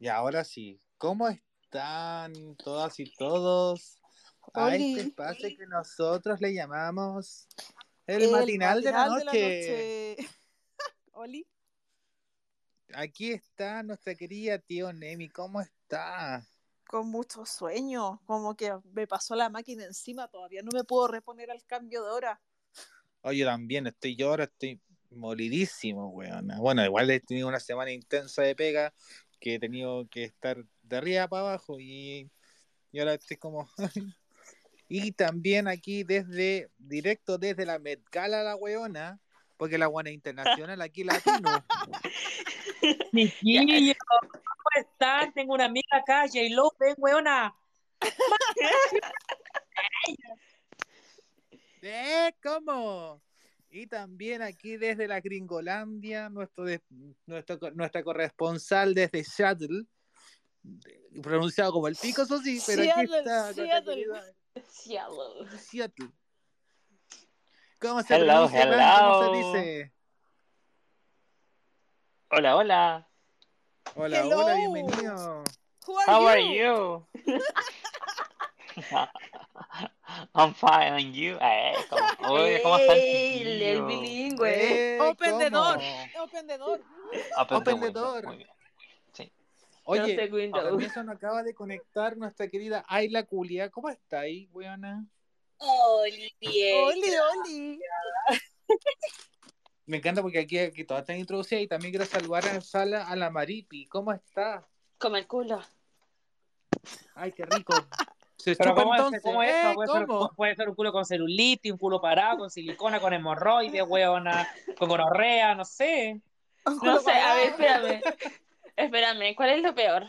Y ahora sí, ¿cómo están todas y todos a Oli. este espacio que nosotros le llamamos el, El matinal, de la noche? noche. Oli, Aquí está nuestra querida tío Nemi, ¿cómo está? con mucho sueño, como que me pasó la máquina encima, todavía no me puedo reponer al cambio de hora. Oye, también estoy yo ahora, estoy molidísimo, weón. Bueno, igual he tenido una semana intensa de pega que he tenido que estar de arriba para abajo y, y ahora estoy como... y también aquí desde, directo desde la Met Gala la weona, porque la weona es internacional aquí latino. Chiquillo, ¿cómo están? Tengo una amiga acá, J. López, weona. ¿Eh? ¿Cómo? Y también aquí desde la Gringolandia, nuestro de- nuestro, nuestra corresponsal desde Seattle, de- pronunciado como el pico, eso sí, pero aquí Seattle, está nuestra Seattle. Cielo. Seattle. ¿Cómo se Hello? Fran? ¿Cómo se hello. dice? Hola, hola. Hola, Hello. hola, bienvenido. Who are How you? are you? I'm fine, and you? Eh, ¿cómo, Oye, ¿cómo están? Ey, el, bilingüe. Eh, Open the door. Open the door. Open, Open the door. Muy bien. Sí. Oye, se nos acaba de conectar nuestra querida Ayla Culia. ¿Cómo está ahí, weona? Oli, bien. Oli, Oli. Me encanta porque aquí, aquí todas están introducidas y también quiero saludar a Sala a la Maripi. ¿Cómo está? Como el culo. Ay, qué rico. Se Pero chupa ¿cómo es. ¿cómo es ¿Eh? Puede, ser, ¿Cómo? puede ser un culo con celulitis, un culo parado, con silicona, con hemorroides, weona, con gonorrea, no sé. No sé, a ver, espérame. Espérame, ¿cuál es lo peor?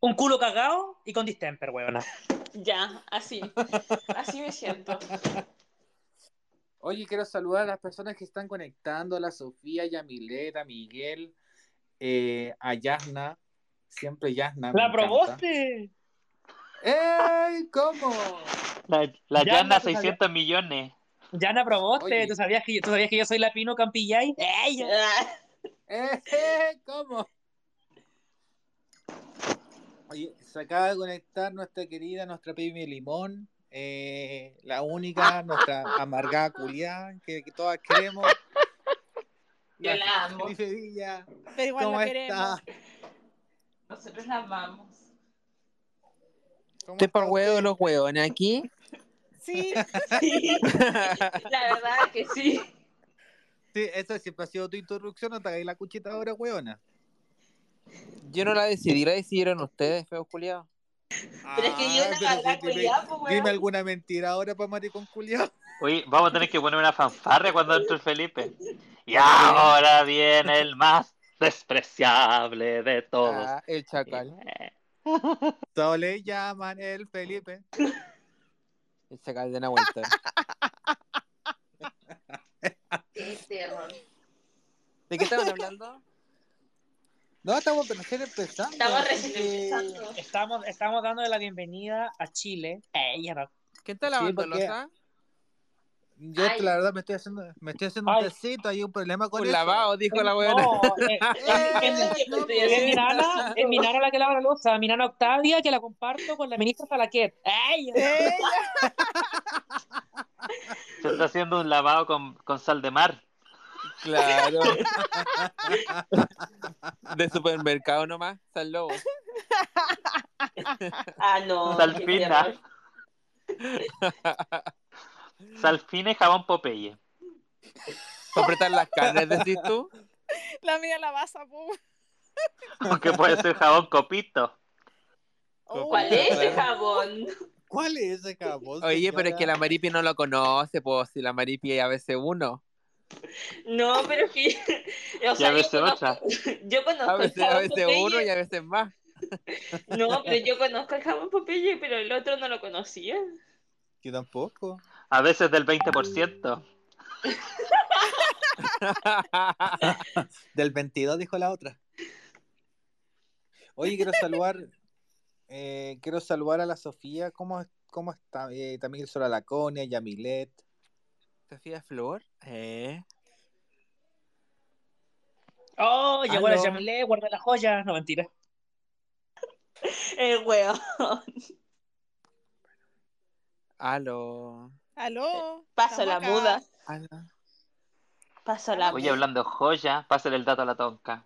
Un culo cagado y con distemper, weona. Ya, así. Así me siento. Oye, quiero saludar a las personas que están conectando, a la Sofía, y a Milet, a Miguel, eh, a Yasna, siempre Yasna. ¡La probaste! ¡Ey! ¿Cómo? La, la Ya, llana no te 600 millones. Ya la probaste. ¿Tú sabías, que, ¿Tú sabías que yo soy la Pino Campillay? ¡Ey! ¡Eh! ¿Cómo? Oye, se acaba de conectar nuestra querida, nuestra Baby Limón, eh, la única, nuestra amargada culiada que, que todas queremos. Yo la amo. Pero igual ¿cómo lo queremos. está? Nosotros la amamos. ¿Cómo Usted por huevo usted? los huevones aquí. Sí, Sí, la verdad que sí. Sí, esa siempre ha sido tu introducción, no te hagáis la cuchita ahora, weona. Yo no la decidí, la decidieron ustedes, feos culiados. Pero es que yo Ah, una dime- culiada, pues, weón. Dime alguna mentira ahora para maricón culiado. Oye, vamos a tener que poner una fanfarria cuando entre el Felipe. Y ahora viene el más despreciable de todos. Ah, el chacal. Eh, Todos le llaman el Felipe. El chacal de Nahuel. ¿De qué estaban hablando? No, estamos recién empezando. Estamos recién empezando. Estamos, estamos dándole la bienvenida a Chile. ¿Quién está lavando porque- losa? Yo Ay. la verdad me estoy haciendo, me estoy haciendo Ay. un tecito, hay un problema con Un eso. lavado, dijo la weona. No, es, mi nana, es mi nana la que lava la losa, mi nana Octavia que la comparto con la ministra Salaquet. ¡Ey! Se está haciendo un lavado con, con sal de mar. Claro. De supermercado nomás, San Lobo. Ah, no. Sal qué fina. terror. Sal fina y jabón Popeye. Apretar las carnes, decís tú. la mía la vas a. Aunque puede ser jabón copito. Oh, ¿Cuál es ese jabón? ¿Cuál es ese jabón? Oye, pero es que la Maripi no lo conoce, pues si la Maripi es a veces uno. No, pero es que. O Y sea, a yo veces conozco, otra. yo conozco A el veces, a veces uno y a veces más. No, pero yo conozco el jabón Popeye, pero el otro no lo conocía. Yo tampoco. A veces del 20%. Del 22 dijo la otra. Oye, quiero saludar, eh, quiero saludar a la Sofía. ¿Cómo, cómo está? Eh, también quiero saludar a la Conia, y a Milet. Sofía Flor. Eh. Oh, llegó la. Jamilé, guarda la joya. No, mentira. El weón. Aló. Aló. Paso la acá. muda. Aló. Paso la Oye, muda. hablando de joya, pásale el dato a la tonca.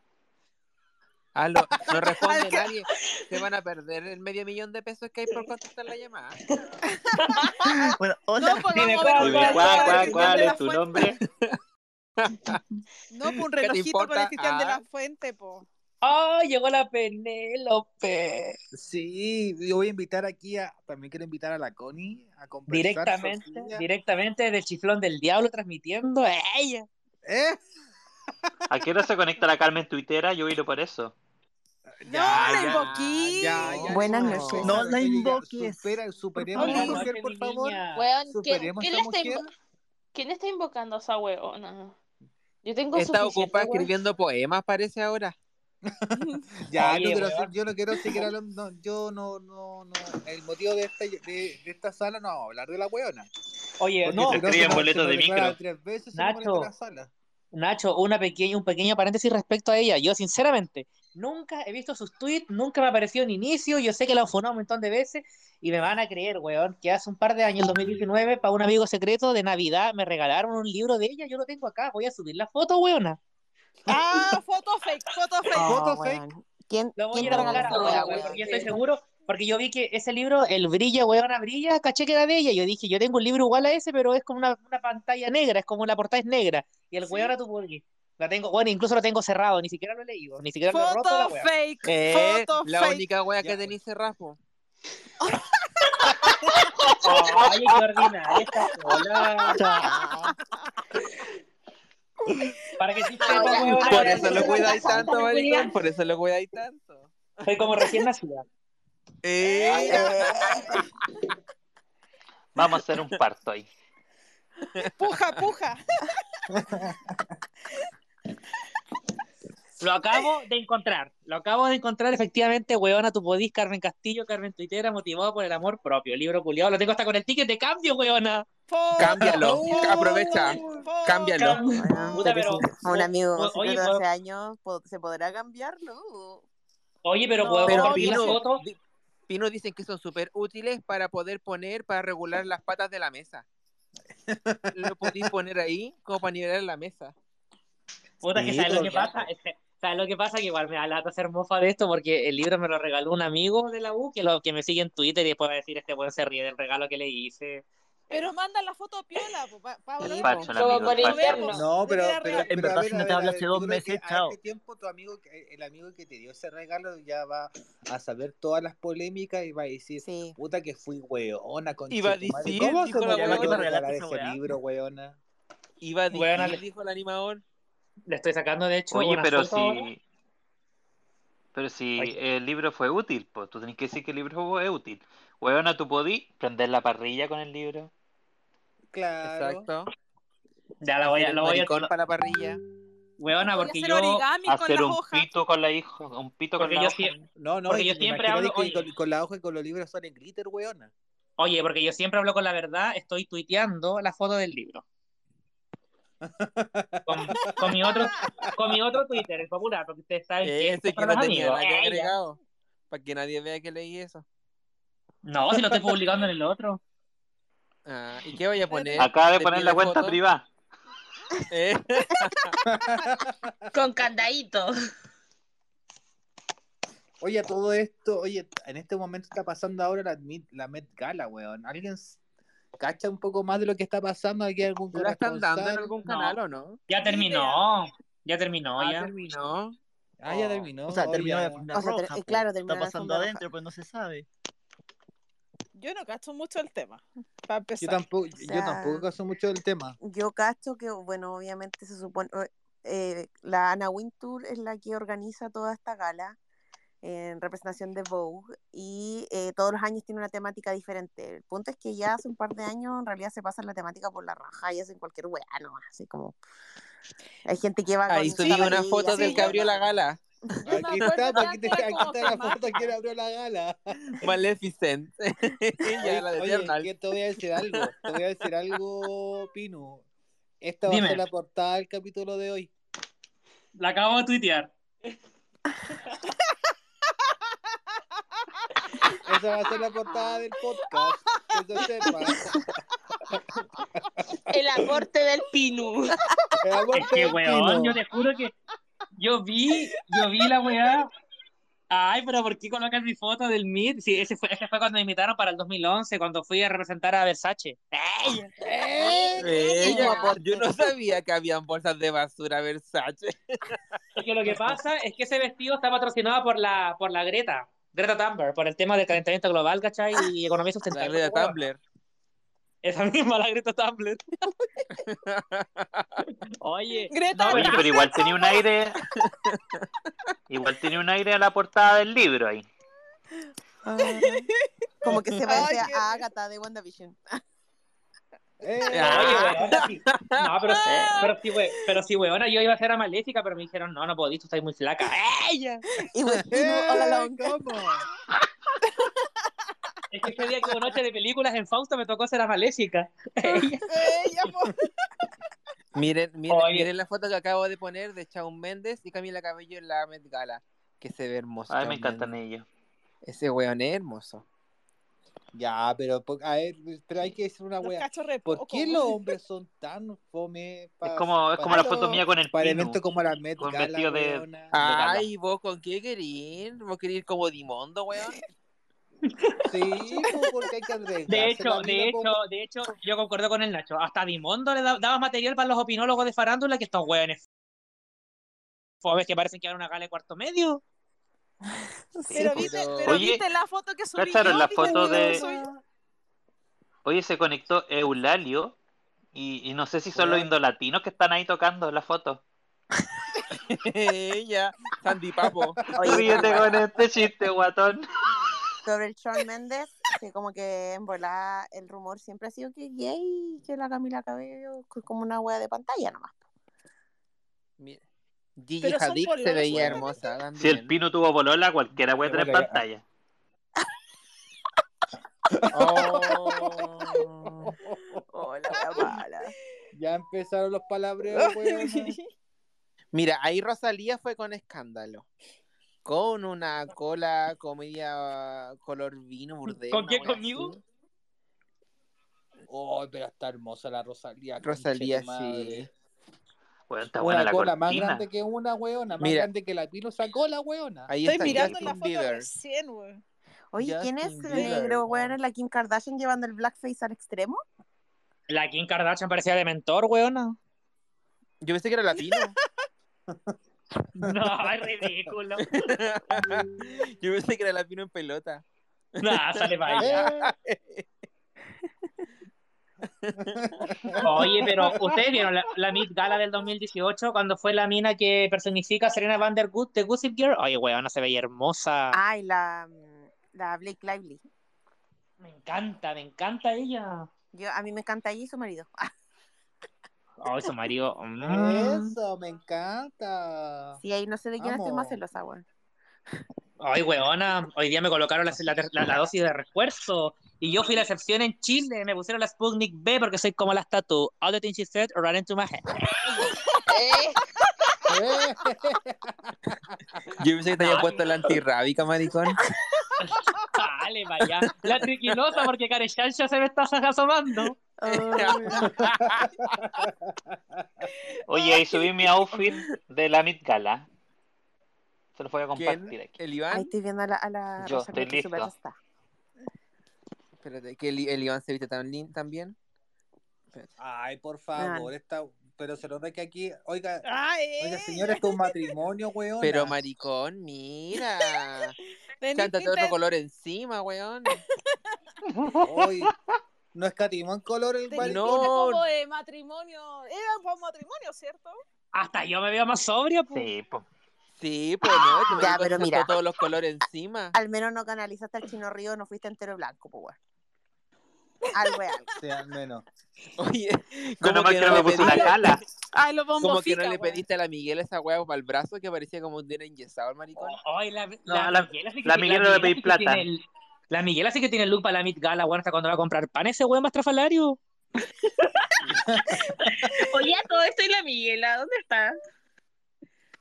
Aló. No responde nadie. Se van a perder el medio millón de pesos que hay por contestar la llamada. Bueno, No, hola. pues Dime cuál, ¿cuál, cuál, cuál es tu Fuente. nombre? No, pues un ¿Qué te relojito para importa? el Cristian de la Ah. Fuente, po. Oh, llegó la Penélope. Sí, yo voy a invitar aquí a. También quiero invitar a la Connie a conversar. Directamente, Sofía. directamente del chiflón del diablo transmitiendo a ella. ¿Eh? ¿A qué hora se conecta la Carmen Tuitera? Yo iré por eso. No, la invoquí. Buenas no. noches. No la Erika, invoques. Supera, superemos a Buenas Buenas mujer, por favor. Weón, ¿quién, Superemos quién a está esa mujer. invo- ¿quién está invocando a esa weona? Yo tengo Está suficiente, ocupada escribiendo poemas, parece ahora. Ya, Oye, no, yo no quiero seguir hablando. no, yo no, no, no. El motivo de esta, de, de esta sala no vamos a hablar de la weona. Oye, Porque no, si escriben se nos- boletos se de micro. Tres veces Nacho. la sala. Nacho, una pequeña, un pequeño paréntesis respecto a ella. Yo, sinceramente, nunca he visto sus tweets, nunca me apareció en inicio. Yo sé que la han un montón de veces y me van a creer, weón, que hace un par de años, el 2019, para un amigo secreto de Navidad, me regalaron un libro de ella. Yo lo tengo acá. Voy a subir la foto, weona. Ah, foto fake, foto fake. Oh, Foto weón. ¿Quién, Lo voy quién a ir a buscar ahora, ahora, weón? porque yo estoy seguro, porque yo vi que ese libro, el brilla, weona, brilla, caché que era de ella. Yo dije, yo tengo un libro igual a ese, pero es como una, una pantalla negra, es como la portada es negra. Y el Sí. weón era tu porque La tengo, bueno, incluso lo tengo cerrado, ni siquiera lo he leído, ni siquiera lo he roto la fake, Eh, foto la fake. única wea que tenéis cerrado. Oye, qué ordinaria esta sola. Para que sí Ah, sepa, weón, Por eso lo ¿te cuidáis tanto, maricón. Por eso lo cuidáis tanto. Soy como recién nacida. Eh, Vamos a hacer un parto ahí. Puja, puja. Lo acabo de encontrar. Lo acabo de encontrar, efectivamente, weona, tu podís, Carmen Castillo, Carmen Tuitera, motivado por el amor propio. Libro culiado. Lo tengo hasta con el ticket de cambio, weona. Cámbialo, aprovecha, foto. cámbialo. Bueno, Puta, pero pero- si a un amigo o- oye, secreto de pero- hace años, po- ¿se podrá cambiarlo? Oye, pero No, puedo Pero compartir Pino, foto. di- Pino dicen que son súper útiles para poder poner, para regular las patas de la mesa. Lo podéis poner ahí como para nivelar la mesa. Puta, que sabes lo todo que pasa. rato. Es que, ¿Sabes lo que pasa? Que igual me da lata hacer mofa de esto porque el libro me lo regaló un amigo de la U que, lo, que me sigue en Twitter y después va a decir este buen se ríe del regalo que le hice. Pero manda la foto piola, po, pa- pa- Sí, pa- po. Pacho, el Como amigo, por el Lo Pacho. interno. vemos. No, pero, pero. En verdad, si no te habla hace dos meses, a chao. este tiempo tu amigo, que- el amigo que te dio ese regalo ya va a saber todas las polémicas y va a decir, Sí. puta que fui weona con Iba a decir, ¿Cómo se me weona regalaste ese weá? libro, weona? Iba a decir, Bueno, le- dijo el animador. Le estoy sacando, de hecho, Oye, pero ahora. si. Pero si el libro fue útil, pues tú tenés que decir que el libro fue útil. Weona, tú podí prender la parrilla con el libro. Claro. Exacto. Ya la voy a, lo voy a, para la parrilla. weona, Voy a porque hacer yo, origami con Hacer un pito con la hijo, un pito con la hoja. No, no, Porque y yo siempre hablo- que oye. con, con la hoja y con los libros son en glitter, weona. oye, porque yo siempre hablo con la verdad, estoy tuiteando la foto del libro. Con, con mi otro, con mi otro Twitter, el popular, porque ustedes saben que Ese esto es que no tenía nada que agregado. Para que nadie vea que leí eso. No, si lo estoy publicando en el otro. Ah, ¿Y qué voy a poner? Acaba de ¿Te poner la cuenta foto? privada. Eh, Con candadito. Oye, a todo esto, oye, en este momento está pasando ahora la, Met- la Met Gala, weón. ¿Alguien cacha un poco más de lo que está pasando? ¿Aquí algún ¿La están dando en algún No. canal o no? Ya terminó. Ya terminó, Ah, ya. terminó. Ah, ya terminó. O sea, terminó la O sea, ter- eh, po. claro, terminó Está la pasando adentro, pues no se sabe. Yo no cacho mucho el tema. Para Yo tampoco, yo sea- tampoco caso mucho del tema. Yo cacho que, bueno, obviamente se supone, eh, la Anna Wintour es la que organiza toda esta gala en representación de Vogue y eh, todos los años tiene una temática diferente. El punto es que ya hace un par de años en realidad se pasan la temática por la raja y hacen cualquier weá, ¿no? Así como... Hay gente que va Ahí subí una foto del que abrió la gala. Aquí está, aquí, te- está la foto que abrió la gala. Maleficent. ya la de Oye, te voy a decir algo. Te voy a decir algo, Pino. Esta va Dime. a ser la portada del capítulo de hoy. La acabo de tuitear. Esa va a ser la portada del podcast. Que se sepa. El aporte del Pinu. El amor Es que, del weón, pino. yo te juro que yo vi, yo vi la weá. Ay, pero ¿por qué colocan mi foto del MIT? Sí, ese fue, ese fue cuando me invitaron para el 2011, cuando fui a representar a Versace. ¡Ey! Ella, aporte. yo no sabía que habían bolsas de basura Versace. Es que lo que pasa es que ese vestido está patrocinado por la, por la Greta, Greta Thunberg, por el tema del calentamiento global, ¿cachai? Y economía La sustentable. de Tumblr. Esa misma, la Greta Thunberg. Oye, Greta, no, Oye, pero igual tenía un aire. Igual tenía un aire a la portada del libro ahí. Ah, Como que se parece a Agatha de WandaVision. Eh, Oye, weona, sí. No, pero, pero sí, we- pero sí, weona, yo iba a ser a Maléfica, pero me dijeron, no, no podís, tú estás muy flaca. ¡Ella! Y with Pino eh, along. ¿Cómo? Es que ese día que hubo noche de películas en Fausto me tocó ser a Maléfica. Ella. ella, po. Miren, miren, Oye. miren la foto que acabo de poner de Shawn Mendes y Camila Cabello en la Met Gala. Que se ve hermoso. Ay, me encantan Mendes. ellos. Ese weón es hermoso. Ya, pero a ver, pero hay que decir una Los wea. ¿Por qué los hombres son tan fome Es como, es como la foto mía con el para eventos como la Met Con vestido de-. Ay, ¿vos con qué querís? ¿Vos querés ir como Dimondo, weón? Sí, po, porque hay que De hecho, de hecho, de hecho, yo concuerdo con el Nacho. Hasta Dimondo le da- daba material para los opinólogos de farándula que estos hueones fomes que parecen que van a una gala de cuarto medio. Pero, Sí, viste, pero- pero Oye, viste la foto que subí ¿cacharon yo, la ¿Viste foto de-? Oye, se conectó Eulalio. Y, y no sé si son los indolatinos que están ahí tocando la foto. Ella, Sandy Papo. Oye, Ríete con este chiste, guatón. Sobre el Shawn Mendes, que como que en volada el rumor siempre ha sido que gay, que la Camila Cabello es como una wea de pantalla nomás. Mira, Gigi Hadid se veía hermosa también. Si el pino tuvo polola, cualquiera puede tener pantalla. Oh. Oh, la. Ya empezaron los palabreos. Mira, ahí Rosalía fue con escándalo. Con una cola comedia color vino burdel. ¿Con quién, conmigo? así. Oh, pero está hermosa la Rosalía. Rosalía, sí. Bueno, está buena Una la cola más grande que una weona, más Mira. grande que la Pino sacó la weona. Ahí Estoy está mirando la Justin foto Bieber. recién, weón. Oye, ¿quién es Justin negro, weón? ¿Es la Kim Kardashian llevando el blackface al extremo? La Kim Kardashian parecía de mentor, weona. Yo pensé que era latino. No, es ridículo. Yo pensé que era latino en pelota. Nah, sale para allá. Oye, pero ustedes vieron la, la Met Gala del 2018 cuando fue la mina que personifica a Serena Van Der Good de Gossip Girl. Oye, weona, se veía hermosa. Ay, la, la Blake Lively. Me encanta, me encanta ella. Yo, a mí me encanta ella y su marido. Ay, su marido. mm. Eso, me encanta. Sí, ahí no sé de quién estoy más celosa, weón. Ay, weona, hoy día me colocaron la, la- la- la dosis de refuerzo y yo fui la excepción en Chile. Me pusieron la Sputnik B porque soy como las tatu. All the things she said ran into my head. Eh, Yo pensé que te había puesto la antirrábica, maricón. Dale, vaya. La triquinosa porque Carechancha se me está asomando. Oye, ahí subí mi outfit de la Met Gala. Se lo voy a compartir ¿Quién? aquí. ¿El Ahí Iván? estoy viendo a la, a la Yo estoy listo. Espérate, que el, el Iván se viste tan lindo también. Espérate. Ay, por favor, esta, pero se nota que aquí, oiga, Ay, oiga, señores, esto es un matrimonio, weón. Pero maricón, mira. Chántate otro color encima, weón. Hoy no escatimó en color el maricón. No. como de matrimonio. Era un matrimonio, ¿cierto? Hasta yo me veo más sobrio. Sí, pues. Sí, pues no, Ya, pero mira. puso todos los colores encima. Al menos no canalizaste al chino río, no fuiste entero blanco, pues, weón. Algo es algo. Sí, al menos. Oye, Menos ¿cómo mal que que no no me le puse una pediste- cala. Ay, los bombos Como que no le pediste a la Miguel esa hueá para el brazo que parecía como un era enyesado el maricón. Ay, la, No, la, la- Miguela sí que la le pedí plata. el- la Miguela sí que tiene el look para la Met Gala, bueno, hasta cuando va a comprar pan ese weón más trafalario. Oye, a todo esto y la Miguela, ¿dónde está?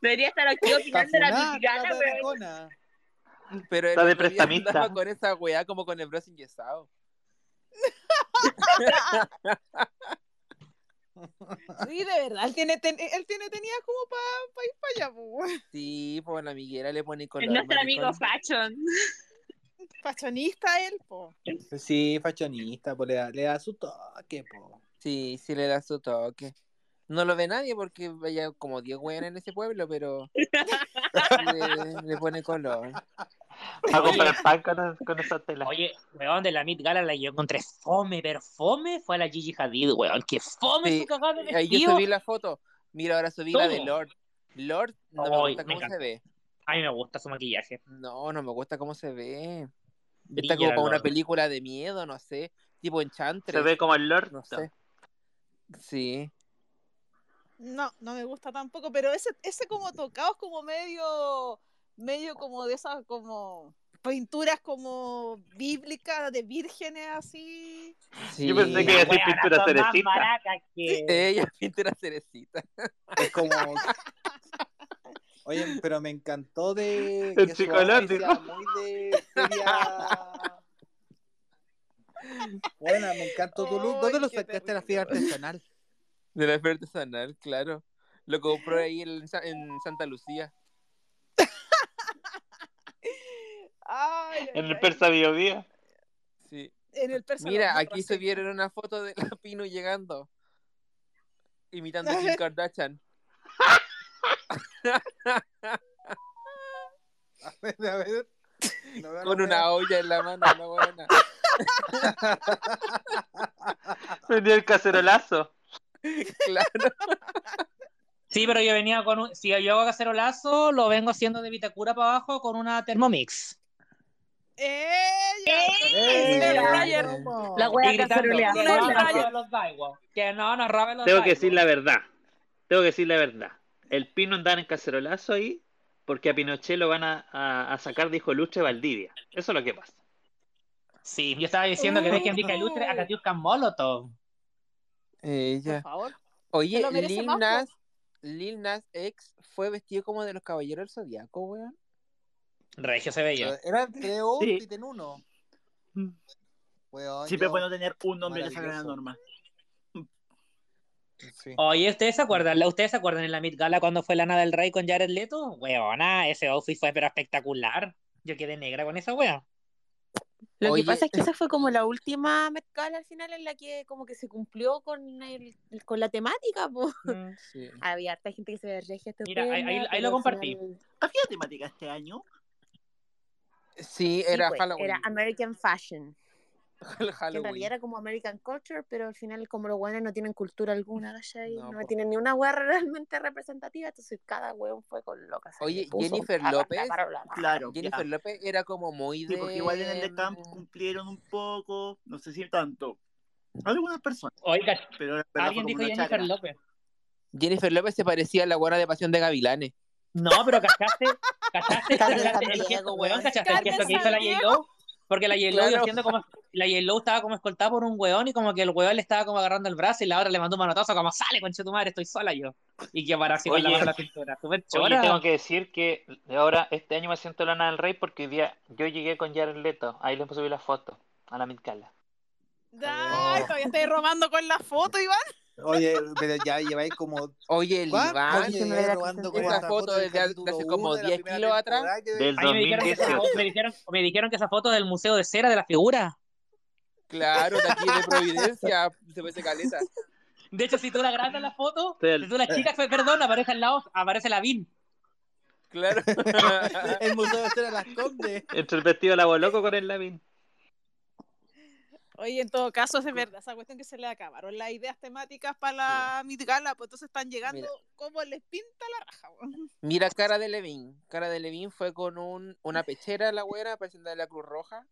Debería estar aquí opinando la funada, mexicana, la weón. Pero Está de prestamista. con esa weá como con el brazo enyesado. Sí, de verdad, él tiene, ten- él tiene tenía como para pa ir para allá, pues. Sí, pues la amiguera le pone color. Es nuestro amigo maricón. Fashion. Fashionista él, po. Sí, fashionista, pues le da, le da su toque, po. Sí, sí le da su toque. No lo ve nadie porque vaya como 10 weones en ese pueblo, pero le, le pone color. Va a comprar pan con, con esa tela. Oye, weón, de la Met Gala la yo encontré fome, pero fome fue la Gigi Hadid, weón. Que fome Sí, su cagada de Ahí yo subí la foto. Mira, ahora subí la de Todo. Lord. Lord, no me gusta me cómo se ve. A mí me gusta su maquillaje. No, no me gusta cómo se ve. Brilla Está como una película de miedo, no sé. Tipo Enchantress. Se ve como el Lord. No sé. Sí. No, no me gusta tampoco, pero ese, ese como tocado es como medio, medio como de esas como pinturas como bíblicas de vírgenes así. sí. Yo pensé que iba a decir pintura cerecita. que... Ella pinta la cerecita. Es como. Oye, pero me encantó de. El muy de feria. Buena, me encantó tu look. ¿Dónde lo sacaste la feria artesanal? De la feria artesanal, claro. Lo compró ahí en, Sa- en Santa Lucía. Ay, En el Persa Bio Bio. Sí. en el Persa Mira, aquí se vieron una foto de la Pino llegando. Imitando a Kim Kardashian. A ver, a ver. No Con una olla en la mano, la buena. Venía el cacerolazo. Claro. Sí, pero yo venía con un... Si yo hago cacerolazo, lo vengo haciendo de Vitacura para abajo con una Thermomix. La wea caceroleada. que No, no no, nos no. roben los Daiwa. Que no nos roben los Tengo que decir la verdad. Tengo que decir la verdad. El Pino andaba en cacerolazo ahí porque a Pinochet lo van a, a- a sacar de hijo lustre Valdivia. Eso es lo que pasa. Sí, yo estaba diciendo que dejen Vika Ilustre a Katiuska Molotov. Por Ella. favor. Oye, Lil. Nas, Lil Nas X fue vestido como de los caballeros del zodiaco, weón. Regio se veía. Era tres Sí. outfits en uno. Weón, Siempre es yo- bueno tener un nombre que salga de la Maravilloso. norma. Sí. Oye, ¿ustedes se acuerdan? ¿La- ¿Ustedes se acuerdan en la Met Gala cuando fue Lana del Rey con Jared Leto? Weona, ese outfit fue pero espectacular. Yo quedé negra con esa wea. Lo Oye, que pasa es que esa fue como la última Met Gala al final en la que como que se cumplió con, el, con la temática, po. Sí. Había harta gente que se ve regia Mira, ahí- ahí- lo compartí. final- ¿Había temática este año? Sí, Sí, era pues, Halloween. Era American Fashion. Que en Halloween. realidad era como American Culture, pero al final como los buenos no tienen cultura alguna, ¿cachai? No, No, po. tienen ni una wea realmente representativa, entonces cada weón fue con lo que Oye. Jennifer López. Claro. Jennifer ya. López era como muy de. Sí, porque igual en el de Camp cumplieron un poco, no sé si tanto. Algunas personas, Oiga, pero alguien dijo Jennifer. López. Jennifer López se parecía a la buena de Pasión de Gavilanes. No, pero cachaste, cachaste, cachaste el gesto, weón. cachaste el gesto que hizo la. J-Lo. Porque la J-Lo Claro. haciendo como, la J-Lo estaba como escoltada por un weón y como que el weón le estaba como agarrando el brazo y la otra le mandó un manotazo como sale, concha tu madre, estoy sola yo. Y que para así con la mano la cintura. Súper Oye, chora. tengo que decir que ahora, este año me siento Lana del Rey porque hoy día yo llegué con Jared Leto. Ahí les subí la foto a la Mitcala. Ay, todavía estoy robando con la foto, Iván. Oye, pero ya lleváis como. Oye, el ¿Cuántos Iván. Oye, me robando con Esa foto desde hace- como uno de la 10 primera kilos atrás. temporada que- Del A mí me dijeron, que esa 2018. foto, me, dijeron, me dijeron que esa foto es del Museo de Cera de la Figura. Claro, de aquí de Providencia. Se ve caleta. De hecho, si tú la grandas la foto, si tú la chicas, perdón, aparece al lado, aparece la VIN. Claro. El Museo de Las Condes. Entre el vestido de la loco con el Lavín. Oye, en todo caso, es verdad, esa cuestión que se le acabaron las ideas temáticas para la Met Gala, pues entonces están llegando Mira. como les pinta la raja. Mira cara de Levin. Cara de Levin fue con un, una pechera la güera presenta de la Cruz Roja.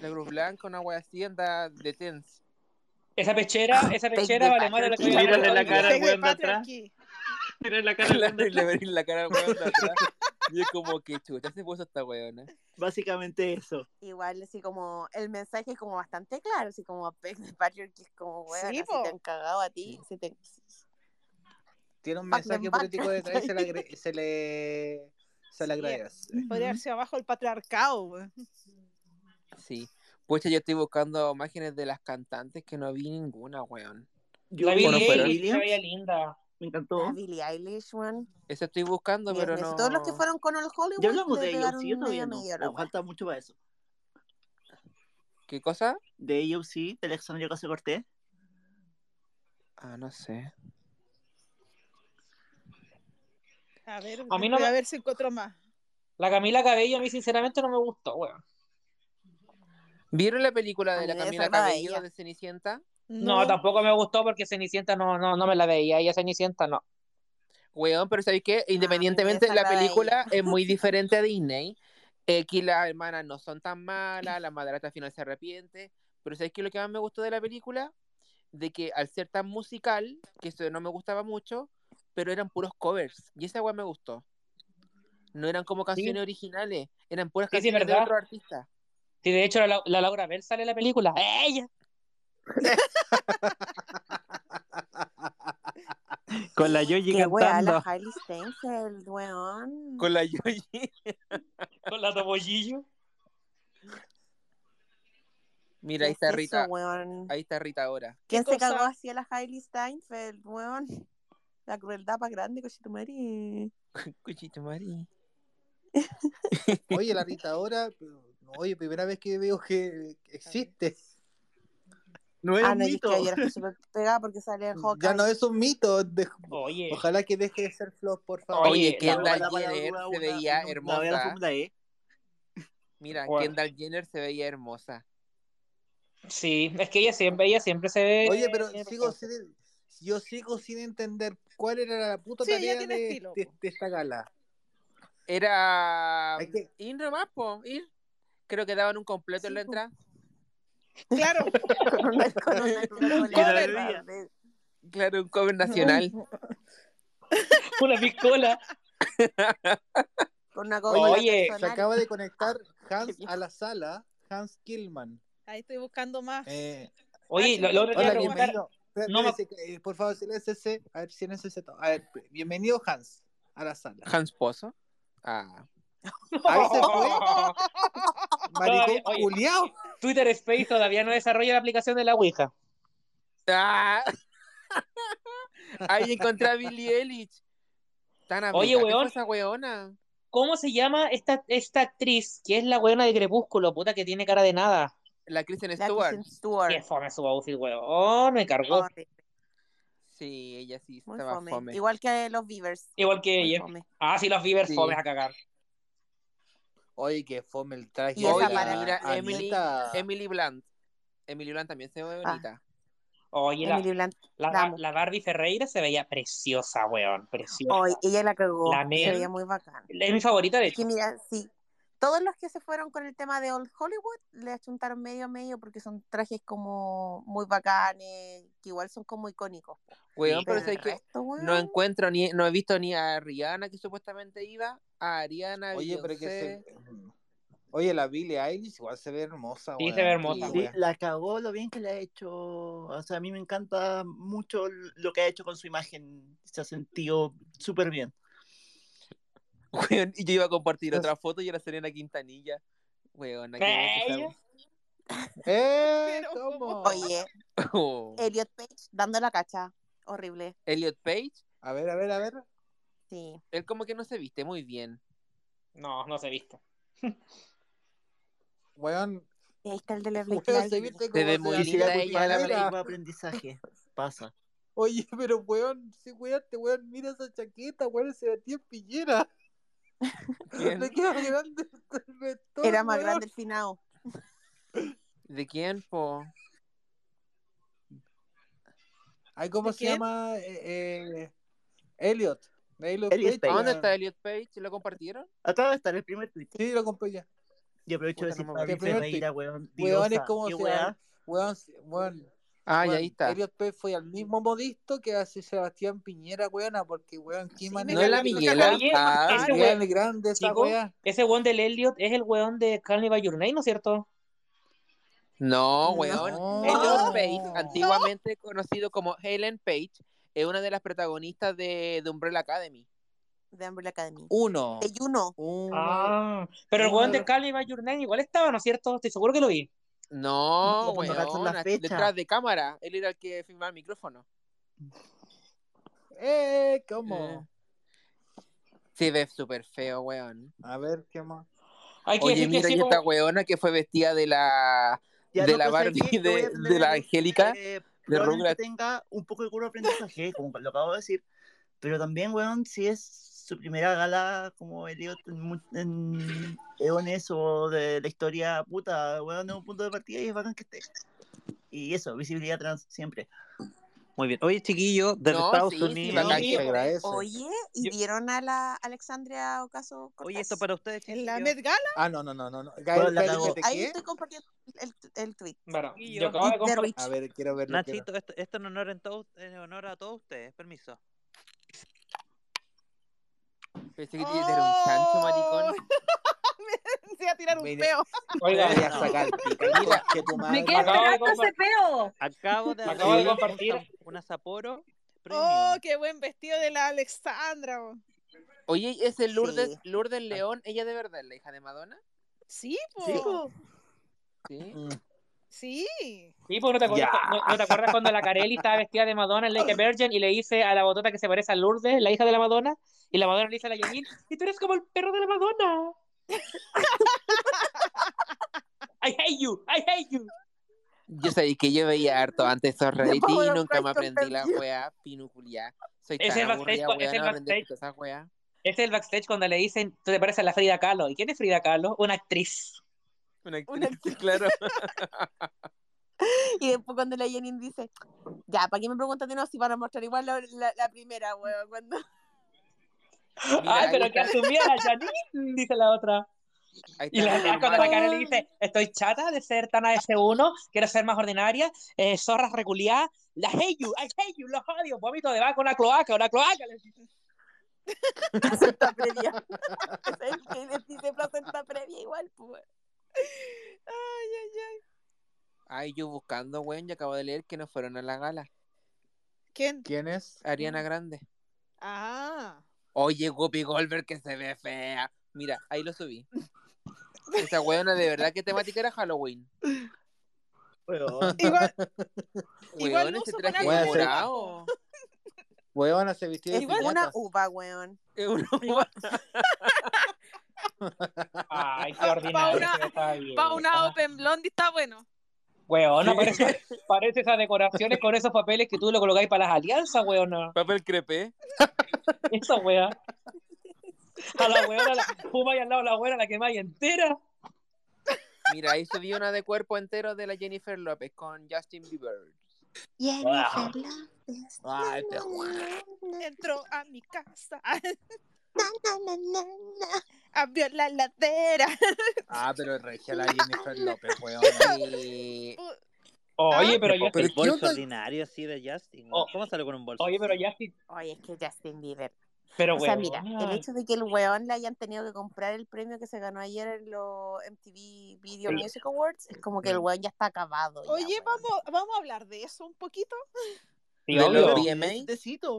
La Cruz Blanca, una wea así, anda de tens. Esa pechera, esa Take pechera vale más de lo que mírale la la cara al weón de atrás. Tiene la cara al weón de Claro, y le atrás. la cara al weón de atrás. Y es como que chucha se puso esta weona. Básicamente eso. Igual así como el mensaje es como bastante claro, así como Peg de Patriarchy es como weón, Sí, si te han cagado a ti, si te... tiene un mensaje político detrás y se le, agre- se le, se le agradece. Podría haber sido abajo el patriarcado, weón. Sí. Pucha, yo estoy buscando imágenes de las cantantes que no vi ninguna, weón. Yo La vi Bueno, Billie linda. me encantó. La Billie Eilish, weón. Eso estoy buscando, pero no. Todos los que fueron con el Hollywood Ya hablamos de pegaron AOC, yo todavía no. medio la O wea. falta mucho para eso. ¿Qué cosa? De AOC, de Alexandria Ocasio Cortés. Ah, no sé. A ver, A mí no me- a ver si encuentro más. La Camila Cabello a mí sinceramente no me gustó, weón. ¿Vieron la película de la Camila Cabello de Cenicienta? No, tampoco me gustó porque Cenicienta no, no, no me la veía. Ella Cenicienta no. Weón, pero ¿sabéis qué? me Independientemente, la desagrada película es muy diferente a Disney. Aquí las hermanas no son tan malas, la madrastra al final se arrepiente. Pero ¿sabéis qué es lo que más me gustó de la película? De que al ser tan musical, que eso no me gustaba mucho, pero eran puros covers. Y esa weá me gustó. No eran como canciones originales, eran puras Sí, sí, canciones de ¿verdad? otro artista. Sí, de hecho, la, la Laura Bell sale en la película. ¡Ella! Con la Yoyi la cantando. Hailey Steinfeld, weón. Con la Yoyi. Con la tobollillo. Mira, ahí ¿Qué está es Rita. eso? Ahí está Rita ahora. ¿Quién ¿Qué se cagó así a la Hailey Steinfeld, weón? La crueldad más grande, cochitumari. Cuchito Mari. Oye, la Rita ahora, pero- oye, primera vez que veo que existe. No es Ah, un no, es mito. que ayer súper pegada porque sale en Hawkeye. Ya no es un mito. de- Oye. Ojalá que deje de ser flop, por favor. Oye, Kendall Jenner una- se veía hermosa. Mira. Kendall Jenner se veía hermosa. Sí, es que ella siempre, ella siempre se ve. Oye, pero sigo sin, yo sigo sin entender cuál era la puta Sí, tarea de, esta gala. Era que- ir nomás, po, ir. Creo que daban un completo en la po. entrada. Claro. con una, con una Cover. Claro, un cover nacional. Una piscola. con una cola Oye, Se acaba de conectar Hans a la sala, Hans Killman. Ahí estoy buscando más. Eh, Oye, lo, lo otro hola, bienvenido. No eh, por favor, siléncese. A ver, siléncese todo. A ver, bienvenido Hans a la sala. Hans Pozo. Ah. Ahí se fue. Maricón Oye. culiao. Twitter Space todavía no desarrolla la aplicación de la Ouija. Ah. Ahí encontré a Billie Eilish. Tan Oye, amiga, ¿qué weón. esa weona? ¿Cómo se llama esta, esta actriz que es la weona de Crepúsculo, puta que tiene cara de nada? La Kristen La Stewart. Kristen Stewart. Qué fome su outfit, weón. Oh, me cargó. Sí, ella sí Muy estaba fome. fome. Igual que los Beavers. Igual que Muy ella. fome. Ah, sí, los Beavers Sí. fomes a cagar. Oye, que fome el traje. Y esa Oye, de la para- mira, Emily. Emily Blunt. Emily Blunt también se ve Ah. bonita. Oye, la, Emily Blunt. la, la amo. la Barbie Ferreira se veía preciosa, weón. Preciosa. Hoy ella la cagó. La Se veía muy bacán. Es mi favorita, de que hecho. mira, sí. Todos los que se fueron con el tema de Old Hollywood le achuntaron medio a medio porque son trajes como muy bacanes, que igual son como icónicos. Weón, pero Pero sé el que resto, weón, no encuentro ni, no he visto ni a Rihanna que supuestamente iba, a Ariana, Oye, pero que Beyoncé. se. Oye, la Billie Eilish igual se ve hermosa. Sí, weón. se ve hermosa. Sí, la cagó lo bien que le ha hecho. O sea, a mí me encanta mucho lo que ha hecho con su imagen. Se ha sentido súper bien. Weón, y yo iba a compartir otra foto y era Serena Quintanilla. Weón, aquí ¿Qué? ¡Eh! Pero, ¿Cómo? Oye, oh. Elliot Page dando la cacha. Horrible. Elliot Page, A ver, a ver, a ver. Sí. él como que no se viste muy bien. No, no se viste. Weón, ahí está el de la weón se viste como muy si linda ella, aprendizaje. Pasa. Oye, pero weón, sí, weón, te weón, mira esa chaqueta, weón, se batía en. ¿Quién? Le queda grande el vestón, Era más weón. grande el finado. ¿De quién, po? Ay, ¿cómo ¿De se quién? llama? Eh, eh, Elliot. Elliot Elliot Page, Page. ¿A dónde está Elliot Page? ¿Lo compartieron? Acaba de estar el primer tweet. Sí, lo compré ya. Y aprovecho de decir primer Ferreira, weón. Weón, es como qué se weá. llama. Weón, weón. Ah, y weón, ahí está. Elliot Page fue al mismo modisto que hace Sebastián Piñera, weona, porque weón, qué Sí, manera ¿No es la? Oye, Ah, ese Weón, grande esa Chico. Ese weón del Elliot es el weón de By Your Name, ¿no es cierto? No, No. weón. No. Page, antiguamente conocido como Helen Page, es una de las protagonistas de, de Umbrella Academy. De Umbrella Academy. Uno. De Juno. Uno. Ah, pero el weón de Call Me By Your Name igual estaba, ¿no es cierto? Estoy seguro que lo vi. No, weón, detrás de cámara. Él era el que filmaba el micrófono. Eh, ¿cómo? Se ve súper feo, weón. A ver, ¿qué más? Hay que Oye, que mira, sí, y como- esta weona que fue vestida de la Ya, de no, la pero ¿sabes Barbie de, la Angélica. eh, de Rugrats. tenga un poco de curva aprendizaje, como lo acabo de decir, pero también, weón, si es su primera gala como Elliot en, en eones o de la historia puta, weón, es un punto de partida y es bacán que esté. Y eso, visibilidad trans siempre. Muy bien. Oye, chiquillo, desde No, Estados sí, Unidos. Sí, agradece. Oye, ¿y Yo- vieron a la Alexandria Ocaso Cortés? Oye, esto para ustedes, En la. Met Gala. Ah, no, no, no, no. Gael, la Gael, cagó. ¿de Ahí estoy compartiendo el, el tweet. Bueno, Chiquillo. yo acabo de compartir. A ver, quiero verlo. quiero- Nachito, esto, esto en, honor en, todo- en honor a todos ustedes. Permiso. Pensé que era un chancho, maricón. Se iba a tirar un peo. Oiga, Te voy a sacar pica, Mira, que tu madre. ¿De qué acabo de esperaste ese peo? Acabo de acabo de compartir. un- una Sapporo Premium. Oh, qué buen vestido de la Alexandra. bo. Oye, ese Lourdes, Sí. Lourdes León, ¿ella de verdad es la hija de Madonna? Sí, po. Sí, Sí. po. Sí. Mm. Sí, pues ¿no te, acuerdas, no, no te acuerdas cuando la Carelli estaba vestida de Madonna en Lake Virgin y le dice a la botota que se parece a Lourdes, la hija de la Madonna? Y la Madonna le dice a la Janine, y tú eres como el perro de la Madonna. I hate you, I hate you. Yo sabía que yo veía harto antes esos reality y nunca me aprendí la weá pinuculia. Soy Es tan el backstage, aburrida, es el no aprendí backstage. es el cuando le dicen, tú te pareces a la Frida Kahlo. ¿Y quién es Frida Kahlo? Una actriz. Una Una actriz, claro. Y después cuando la Jenny dice, ya, ¿para qué me preguntan de nuevo si van a mostrar igual la, la, la primera, weón? Cuando... Mira, Ay, pero está. que asumía la Janine, dice la otra. Y la, la cuando la. Karen le dice, estoy chata de ser tan AS1, quiero ser más ordinaria, eh, zorras reculiadas, la hate you, I hate you, los odio, vómito debajo de una cloaca, una cloaca. le dice. placenta previa. Es el que le dice placenta previa igual, pues. Ay, ay, ay. Ay, yo buscando, weón, y acabo de leer que no fueron a la gala. ¿Quién? ¿Quién es? Ariana Grande. Ah. Oye, Guppy Goldberg que se ve fea. Mira, ahí lo subí. Esa weona de verdad que temática era Halloween. Weón. Igual, Igual ese uso traje morado. Huevona se vistió de Igual una uva, weón. Es una Ay, qué ordinario. una- se ve esta vieja. para una Open Blondie está bueno. Weona, parece, parece esas decoraciones con esos papeles que tú lo colocáis para las alianzas, weona. Papel crepé. Esa wea. A la weona, la, fuma y al lado la weona, la quemáis entera. Mira, ahí subí una de cuerpo entero de la Jennifer López con Justin Bieber. Wow. Ay, te Entró a mi casa. Abrió la ladera. Ah, pero regia la Jennifer López, weón. Oye, pero el ¿qué bolso onda? ordinario así de Justin. Oh. ¿Cómo sale con un bolso? Oye, pero sí. Oye, es que Justin Bieber. Pero O sea, mira, el hecho de que el weón le hayan tenido que comprar el premio que se ganó ayer en los MTV Video Music Awards, es como que el weón ya está acabado. ya, Oye, weón. vamos, vamos a hablar de eso un poquito. Sí, obvio.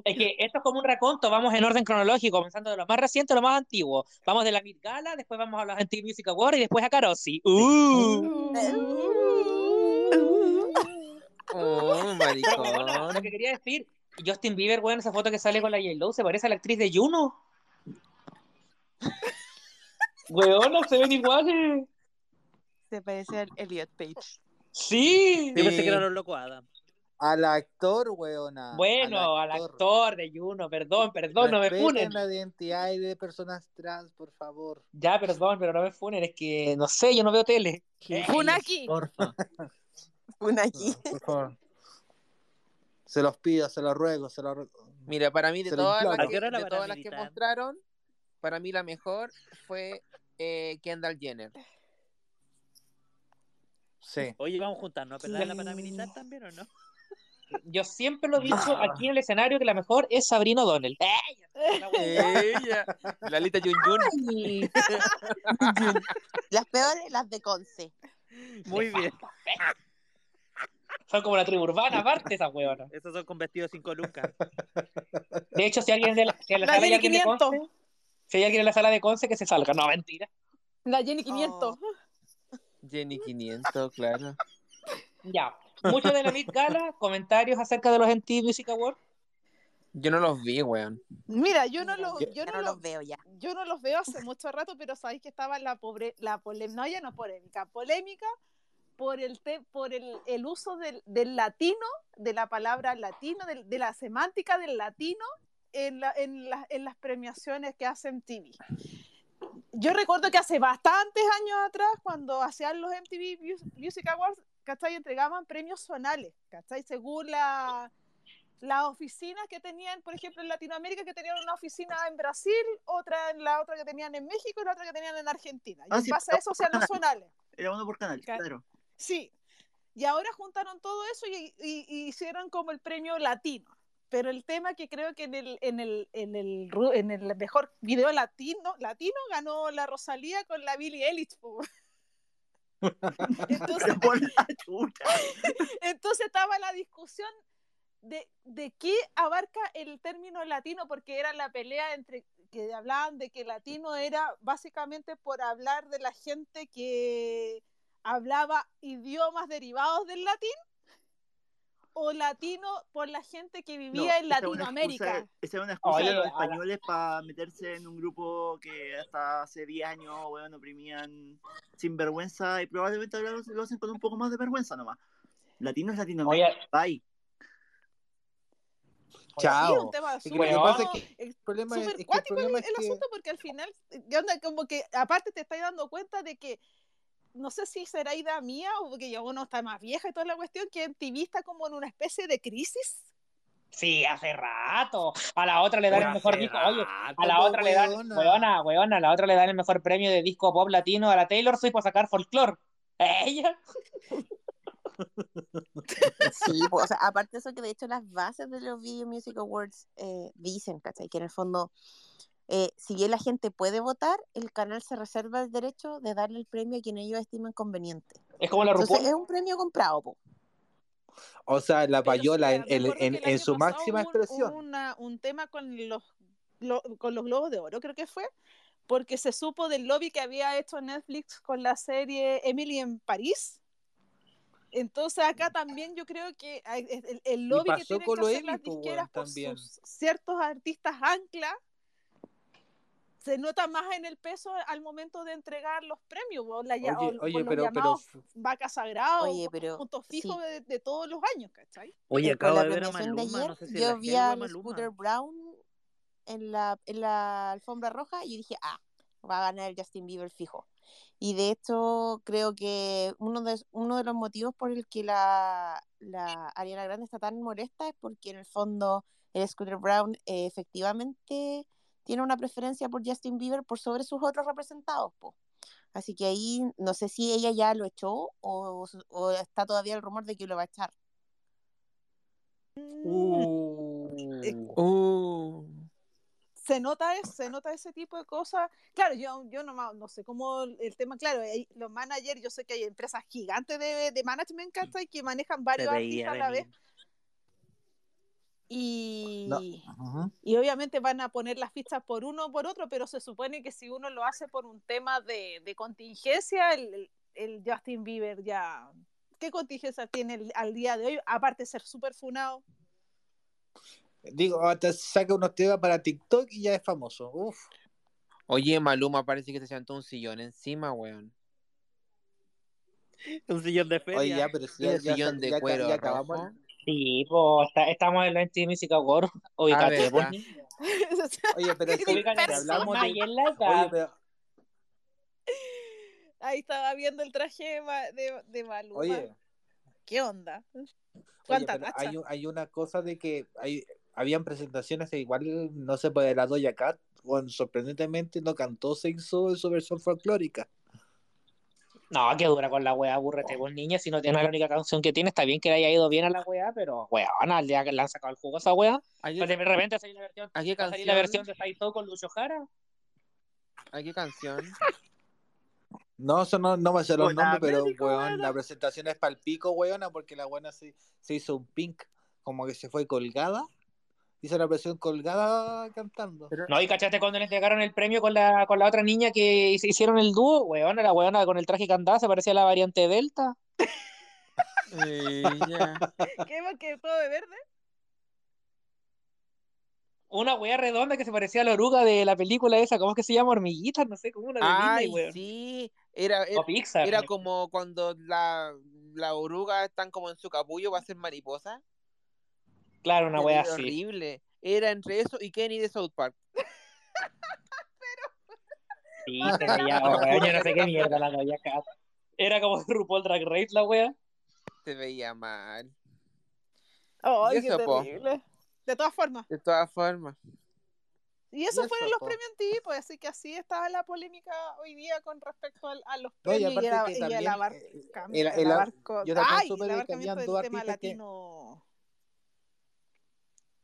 Es que esto es como un raconto, vamos en orden cronológico, comenzando de lo más reciente a lo más antiguo. Vamos de la Met Gala, después vamos a los MTV Music Awards y después a Carosi. ¡Uh! Oh, Pero, maricón. weona, lo que quería decir, Justin Bieber, weón, esa foto que sale con la J-Lo, se parece a la actriz de Juno. Weona, se ven iguales. Se parece al Elliot Page. Sí. Yo pensé Sí. que eran los locos Adam. Al actor, weona. Bueno, al actor de Juno, perdón, perdón, no me funen. la identidad de personas trans, por favor. Ya, perdón, pero no me funen, es que no sé, yo no veo tele. Funaki. Porfa. Una aquí. Por favor. Se los pido, se los ruego, se los ruego. Mira, para mí de todas las imploro. ¿A qué que, de todas las que mostraron, para mí la mejor fue eh, Kendall Jenner. Sí. Oye, vamos a juntarnos a pelear en la Sí. paramilitar también, ¿o no? Yo siempre lo he dicho aquí en el escenario que la mejor es Sabrina O'Donnell. Ella, Lalita Yun Yun. Ay. las peores, las de Conce. Muy bien. Son como la tribu urbana, aparte esas hueonas. Esos son con vestidos 5 lucas. De hecho, si alguien de la, si en la La sala alguien de 500. Conce, si hay alguien en la sala de Conce, que se salga. No, mentira. La Jenny 500. Jenny 500, claro. Ya. Mucho de la Met Gala, comentarios acerca de los MTV Music Awards. Yo no los vi, weón. Mira, yo no, Mira, lo, yo- yo no no lo- los veo ya. yo no los veo hace mucho rato, pero sabéis que estaba la pobre, la polémica, no, ya no polémica, polémica por el te- por el, el uso del, del latino, de la palabra latino, del- de, la semántica del latino en, la- en, la- en las premiaciones que hacen TV. Yo recuerdo que hace bastantes años atrás, cuando hacían los MTV Mus- Music Awards, ¿cachai? Entregaban premios zonales, ¿cachai? Según la, las oficinas que tenían, por ejemplo, en Latinoamérica, que tenían una oficina en Brasil, otra en la otra que tenían en México y la otra que tenían en Argentina. Y Ah, en sí, base a eso hacían los zonales. Era uno por canal, Ca- claro. Sí. Y ahora juntaron todo eso y, y- y hicieron como el premio latino. Pero el tema que creo que en el, en el, en el, en el mejor video latino, latino ganó la Rosalía con la Billie Eilish. entonces estaba la discusión de, de qué abarca el término latino, porque era la pelea entre que hablaban de que latino era básicamente por hablar de la gente que hablaba idiomas derivados del latín, o latino por la gente que vivía en Latinoamérica. excusa- Esa es una excusa Oye, de los españoles para meterse en un grupo que hasta hace 10 años, weón, oprimían sin vergüenza y probablemente ahora lo, lo hacen con un poco más de vergüenza nomás. Latino es Latinoamérica. Oye, Bye. Sí, Chao. un tema súper es que eh, El problema es, súper es que el asunto porque al final, eh, ¿qué onda? como que aparte te estás dando cuenta de que no sé si será idea mía o porque ya uno está más vieja y toda la cuestión, que MTV está como en una especie de crisis. sí, hace rato. A la otra le dan el mejor disco. Oye, a la otra le dan, weona. weona, weona, a la otra le dan el mejor premio de disco pop latino a la Taylor Swift por sacar folklore. Ella. Sí, pues, o sea, aparte de eso que de hecho las bases de los Video Music Awards eh, dicen, ¿cachai? Que en el fondo, eh, si bien la gente puede votar, el canal se reserva el derecho de darle el premio a quien ellos estimen conveniente. Es como la Entonces RuPaul. es un premio comprado, po. O sea, la Pero payola en, en- en- su máxima un- expresión. una- un tema con los, glo- con los Globos de Oro, creo que fue, porque se supo del lobby que había hecho Netflix con la serie Emily en París. Entonces acá también yo creo que el, el- lobby que tienen que lo hacer las weón, disqueras por sus ciertos artistas ancla se nota más en el peso al momento de entregar los premios, o, la, Oye, o- oye, o los pero, pero llamados vaca sagrada Oye, o pero puntos fijos sí. de, de todos los años, ¿cachai? Oye, acabo la de ver a premiación de Maluma, ayer, no sé si yo vi Maluma. Scooter Brown en la, en la alfombra roja y dije, ah, va a ganar el Justin Bieber fijo. Y de hecho, creo que uno de, uno de los motivos por el que la, la Ariana Grande está tan molesta es porque en el fondo el Scooter Brown eh, efectivamente tiene una preferencia por Justin Bieber por sobre sus otros representados, po. Así que ahí no sé si ella ya lo echó o, o está todavía el rumor de que lo va a echar. Eh, Uh. se nota es- se nota ese tipo de cosas claro yo yo no, no sé cómo el tema claro los managers yo sé que hay empresas gigantes de, de management ¿cachai? que manejan varios artistas a la vez. Y No. Y obviamente van a poner las fichas por uno o por otro pero se supone que si uno lo hace por un tema de, de contingencia el, el- Justin Bieber ya ¿qué contingencia tiene el- al día de hoy? aparte de ser súper funado Digo, hasta saca unos temas para TikTok y ya es famoso. Uf. Oye, Maluma parece que se sentó un sillón encima, weón. Un sillón de feria. Oye, ya, pero si ya, sillón de ya- cuero ya acabamos. rojo. Sí, pues está- estamos en la MTV Music Award. Ubicate, pues. Oye, pero si disperso. hablamos de. Ahí en la Oye, pero, ahí estaba viendo el traje de, de, de Maluma oye, ¿qué onda? Oye, ¿Cuánta tacha? hay, un- hay una cosa de que hay, habían presentaciones que igual no se puede la Doja Cat, bueno, sorprendentemente no cantó, se hizo en su versión folclórica. No, que dura con la weá, aburrete, pues niña, si no tienes la única canción que tiene, está bien que le haya ido bien a la weá, pero weón, al día que le han sacado el jugo a esa weá, ¿A qué, pues de repente salió la versión, a qué canción? la versión de Saito con Lucho Jara. ¿A qué canción? No, eso no, no va a ser los nombres, pero América, weón, weona. la presentación es palpico, weona, porque la buena se, se hizo un pink, como que se fue colgada. Hizo la presión colgada cantando. No, y cachaste cuando le entregaron el premio con la, con la otra niña que hicieron el dúo, weón, la weona con el traje que andaba se parecía a la variante Delta. Ella. ¿Qué? ¿Porque todo de verde? Una wea redonda que se parecía a la oruga de la película esa, ¿cómo es que se llama? Hormiguitas, no sé, como una de Ay, Disney, weón. sí. Era, era, O Pixar. era como cuando la, la oruga están como en su capullo va a ser mariposa. Claro, una wea así. horrible. Era entre eso y Kenny de South Park. Sí, se veía, oh, weón, yo no sé qué mierda la veía acá. Era como RuPaul Drag Race la wea. Se veía mal. Y qué eso, terrible. De todas formas. De todas formas. Y eso Y fueron eso, los po. premios MTV, pues así que así estaba la polémica hoy día con respecto a los No, y premios y, el, que y el también, abar- eh, cam- el- el el- abarco- yo también ay, supe el de que abarcamiento habían del dos tema artistas que-.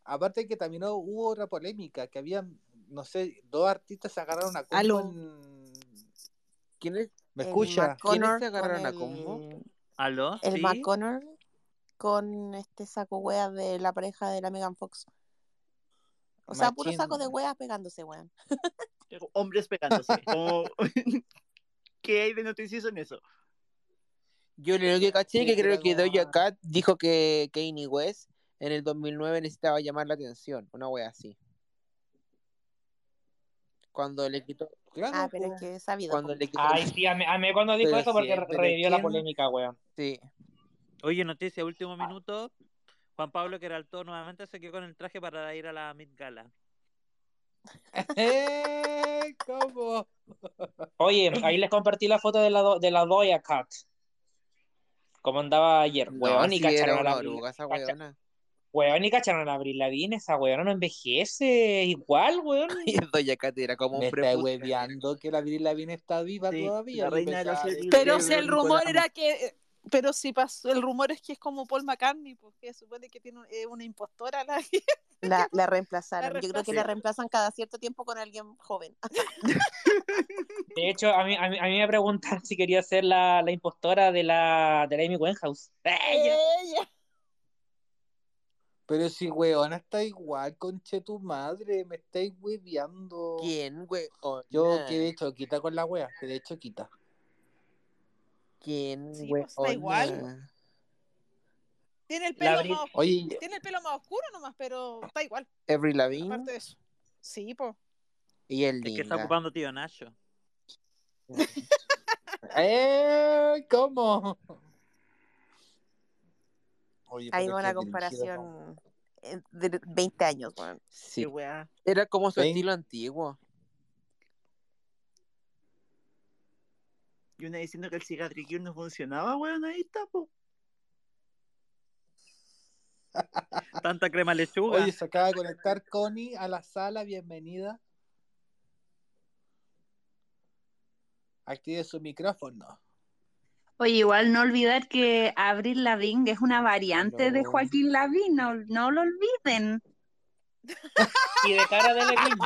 Aparte que también hubo otra polémica, que habían, no sé, dos artistas se agarraron a combo Aló. en... ¿Quién es? ¿Me El escucha? Connor se agarraron con a el- combo? ¿Aló? El ¿Sí? McConnor con este saco wea de la pareja de la Megan Fox. O sea, puro saco de wea pegándose, weón. Hombres pegándose. Como... ¿Qué hay de noticioso en eso? Yo lo que caché que creo que Doja Cat dijo que Kanye West en el 2009 necesitaba llamar la atención. Una wea así. Cuando le quitó. Claro, Ah, pero es que es sabido. Cuando po. le quitó. Ay, sí, a mí, a mí cuando dijo Pero eso porque sí, revivió la polémica, weón. Sí. Oye, noticia, último minuto. Juan Pablo Queraltó nuevamente se quedó con el traje para ir a la Mid Gala. ¡Eh! ¿Cómo? Oye, ahí les compartí la foto de la, do- de la Doja Cat. Como andaba ayer, No, weón, y sí cacharon era a la oruga esa cacha- weona. Weón, y cacharon a la Avril Lavigne, esa weona no envejece igual, weón. Y Doja Cat era como Me un está prepucio. hueveando que la Viril Lavigne está viva Sí, todavía. la reina de los. Pero si el rumor era que. Pero si pasó, el rumor es que es como Paul McCartney, porque supone que tiene eh, una impostora la La, la reemplazaron. La Yo creo que la reemplazan cada cierto tiempo con alguien joven. De hecho, a mí, a mí, a mí me preguntan si quería ser la, la impostora de la, de la Amy Winehouse. ¡Ella! Ella. Pero si weona está igual, conche tu madre, me estáis hueveando. ¿Quién, weona? Yo quedé hecho quita con la wea, quedé hecho quita. ¿Quién, Sí, pues, está igual. Tiene el pelo más Oye, Tiene el pelo más oscuro nomás, pero está igual. Avril Lavigne Aparte de eso. Sí, pues. y el Es que está ocupando tío Nacho. ¡eh! ¿Cómo? Oye, Ahí va qué una comparación eh, de 20 años, weón. Sí. Era como su estilo antiguo. Y una diciendo que el cigarrillo no funcionaba, weón, ahí está, po. Tanta crema lechuga. Oye, se acaba de conectar Connie a la sala, bienvenida. Active su micrófono. Oye, igual no olvidar que Avril Lavigne es una variante de No. Joaquín Lavigne, no, no lo olviden. Y de cara de Levine.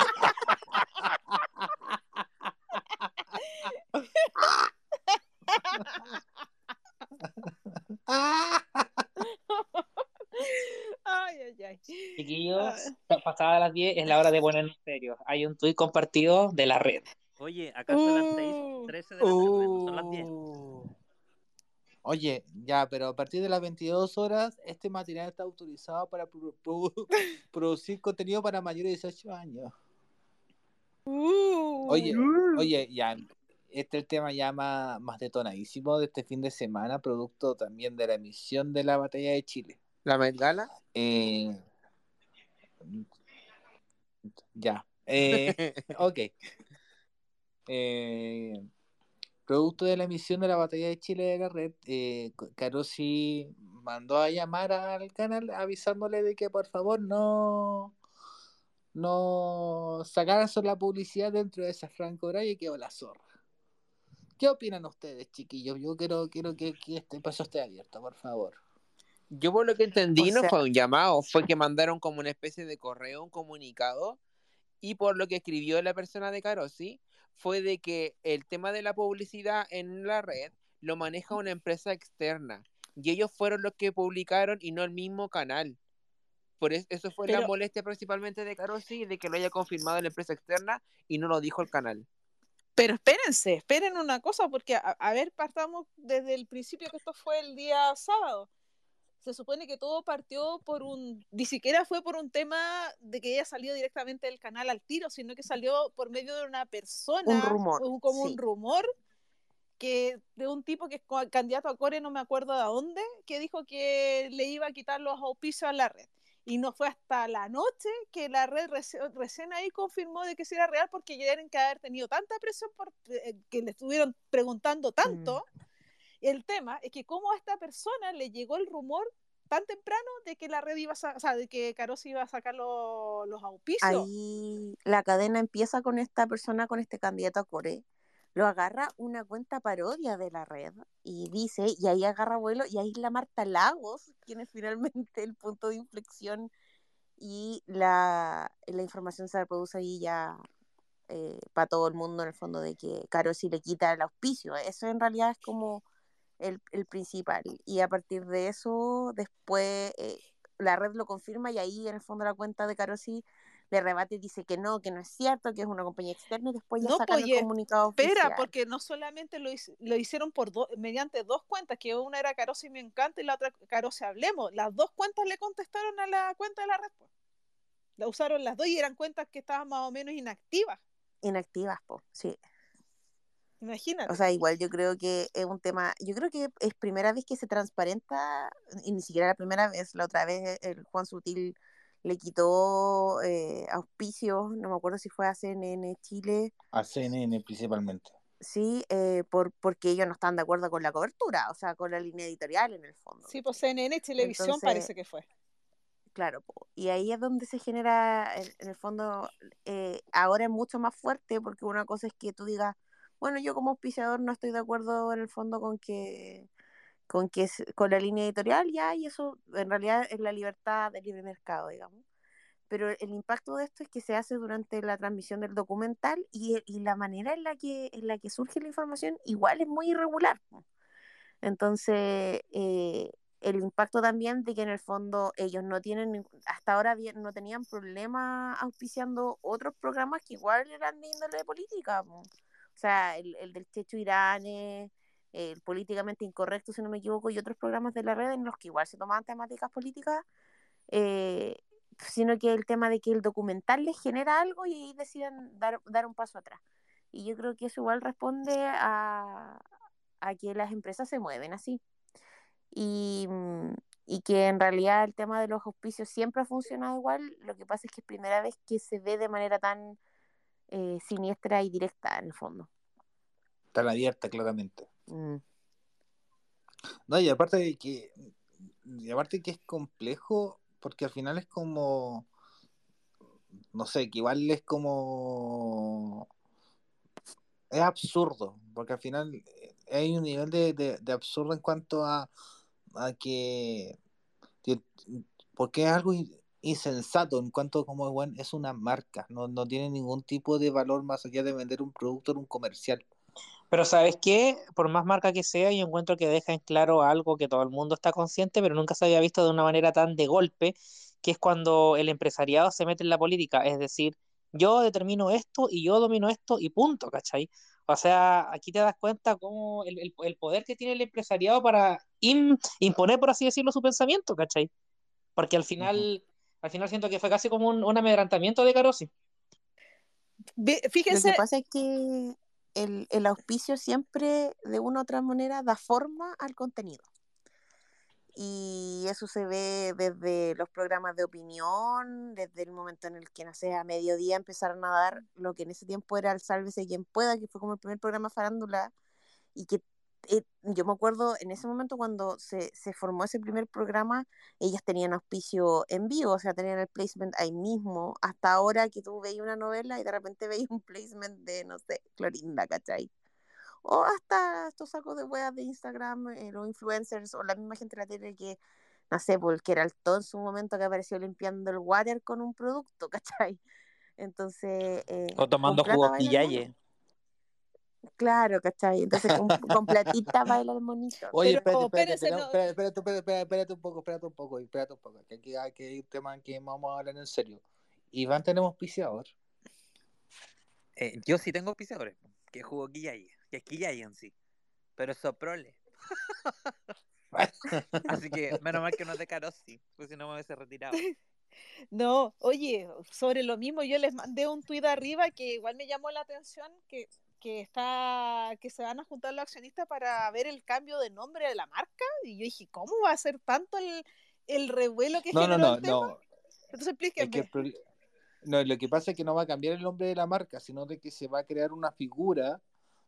Ay, ay, ay. Chiquillos, pasada las 10 es la hora de poner en serio. Hay un tuit compartido de la red. Oye, acá son las Uh. 6.13 de la tarde, no son las 10. Uh. Oye, ya, pero a partir de las 22 horas, este material está autorizado para pro- pro- producir contenido para mayores de 18 años. Uh. Oye, oye, ya, este es el tema ya más, más detonadísimo de este fin de semana, producto también de la emisión de la batalla de Chile. ¿La Met Gala? Eh, ya, eh, ok. Eh, producto de la emisión de la batalla de Chile de la red, eh, Carosi mandó a llamar al canal avisándole de que por favor no no sacaran la publicidad dentro de esa franco horaria y quedó la zorra. ¿Qué opinan ustedes, chiquillos? Yo quiero, quiero que, que este paso esté abierto, por favor. Yo por lo que entendí O no sea- fue un llamado, fue que mandaron como una especie de correo, un comunicado, y por lo que escribió la persona de Carosi, fue de que el tema de la publicidad en la red lo maneja una empresa externa y ellos fueron los que publicaron y no el mismo canal. Por eso, eso fue la molestia principalmente de Carosi, de que lo haya confirmado la empresa externa y no lo dijo el canal. Pero espérense, esperen una cosa, porque a, a ver, partamos desde el principio que esto fue el día sábado. Se supone que todo partió por un, ni siquiera fue por un tema de que ella salió directamente del canal al tiro, sino que salió por medio de una persona, Un rumor, un- como sí. un rumor que de un tipo que es candidato a core, no me acuerdo de dónde, que dijo que le iba a quitar los auspicios a la red. Y no fue hasta la noche que la red reci- recién ahí confirmó de que sí era real porque ya tienen que haber tenido tanta presión por eh, que le estuvieron preguntando tanto. El tema es que cómo a esta persona le llegó el rumor tan temprano de que la red iba a, o sea, de que Caros iba a sacar lo- los auspicios. Ahí la cadena empieza con esta persona, con este candidato a Core. Lo agarra una cuenta parodia de la red y dice, y ahí agarra vuelo, y ahí la Marta Lagos, quien es finalmente el punto de inflexión y la, la información se reproduce ahí ya para todo el mundo en el fondo de que Caro sí le quita el auspicio. Eso en realidad es como el, el principal. Y a partir de eso, después eh, la red lo confirma y ahí en el fondo la cuenta de Caro sí le rebate y dice que no, que no es cierto, que es una compañía externa y después ya No, sacan pues, el comunicado Espera, oficial. porque no solamente lo, lo hicieron por do- mediante dos cuentas, que una era Caros y me encanta y la otra Caros y hablemos. Las dos cuentas le contestaron a la cuenta de la red. pues. La usaron las dos y eran cuentas que estaban más o menos inactivas. Inactivas, po, sí. Imagínate. O sea, igual yo creo que es un tema, yo creo que es primera vez que se transparenta, y ni siquiera la primera vez, la otra vez el Juan Sutil le quitó eh, auspicios, no me acuerdo si fue a CNN Chile, A CNN principalmente. sí, eh, por, porque ellos no están de acuerdo con la cobertura, o sea, con la línea editorial en el fondo. sí, pues CNN Televisión Entonces, parece que fue. Claro, y ahí es donde se genera, en, en el fondo, eh, ahora es mucho más fuerte porque una cosa es que tú digas, bueno, yo como auspiciador no estoy de acuerdo en el fondo con que, con que con la línea editorial ya, y eso en realidad es la libertad del libre mercado, digamos. Pero el impacto de esto es que se hace durante la transmisión del documental y, y la manera en la que, en la que surge la información igual es muy irregular. Entonces, eh, el impacto también de que en el fondo ellos no tienen, hasta ahora no tenían problema auspiciando otros programas que igual eran de índole política. po. O sea, el, el del Checho Irane, el políticamente incorrecto, si no me equivoco, y otros programas de la red en los que igual se tomaban temáticas políticas, eh, sino que el tema de que el documental les genera algo y ahí deciden dar, dar un paso atrás. Y yo creo que eso igual responde a, a que las empresas se mueven así. Y, mm, y que en realidad el tema de los auspicios siempre ha funcionado igual, lo que pasa es que es primera vez que se ve de manera tan eh, siniestra y directa en el fondo. Tan abierta, claramente. Mm. No, y aparte de que, y aparte que es complejo, porque al final es como, no sé, que igual es como, es absurdo, porque al final eh, hay un nivel de, de- de absurdo en cuanto a, a que, que- porque es algo insensato en cuanto como bueno, es una marca, no, no tiene ningún tipo de valor más allá de vender un producto en un comercial. Pero ¿sabes qué? Por más marca que sea, yo encuentro que deja en claro algo que todo el mundo está consciente, pero nunca se había visto de una manera tan de golpe, que es cuando el empresariado se mete en la política. Es decir, yo determino esto y yo domino esto y punto, ¿cachai? O sea, aquí te das cuenta cómo el, el- el poder que tiene el empresariado para im- imponer, por así decirlo, su pensamiento, ¿cachai? Porque al final, al final siento que fue casi como un, un amedrantamiento de Carosi. Ve- Lo Fíjense, que pasa es que el, el auspicio siempre, de una u otra manera, da forma al contenido. Y eso se ve desde los programas de opinión, desde el momento en el que, no sé, a mediodía empezaron a dar lo que en ese tiempo era el Sálvese quien pueda, que fue como el primer programa farándula, y que eh, yo me acuerdo en ese momento cuando se, se formó ese primer programa, ellas tenían auspicio en vivo, o sea, tenían el placement ahí mismo, hasta ahora que tú veis una novela y de repente veis un placement de, no sé, Clorinda, ¿cachai? O hasta estos sacos de weas de Instagram, eh, los influencers o la misma gente de la tele que, no sé, porque era el todo en su momento que apareció limpiando el water con un producto, ¿cachai? Entonces, eh, O tomando jugos pillaye. Claro, ¿cachai? Entonces con, con platita baila el monito. Oye, Pero, espérate, espérate, espérate, espérate, espérate, espérate, espérate un poco, espérate un poco, espérate un poco, que aquí, aquí hay un tema que vamos a hablar en serio. Iván, tenemos auspiciador. Eh, yo sí tengo auspiciadores, que jugó Quillay, que es Quillay en sí, pero es Soprole. Así que menos mal que no es de Carosi, porque si no me hubiese retirado. No, oye, sobre lo mismo yo les mandé un tuit arriba que igual me llamó la atención que, que está que se van a juntar los accionistas para ver el cambio de nombre de la marca y yo dije, ¿cómo va a ser tanto el, el revuelo que No, no, generó no, el tema? no. Entonces Es que explíquenme. el pro- no, lo que pasa es que no va a cambiar el nombre de la marca, sino de que se va a crear una figura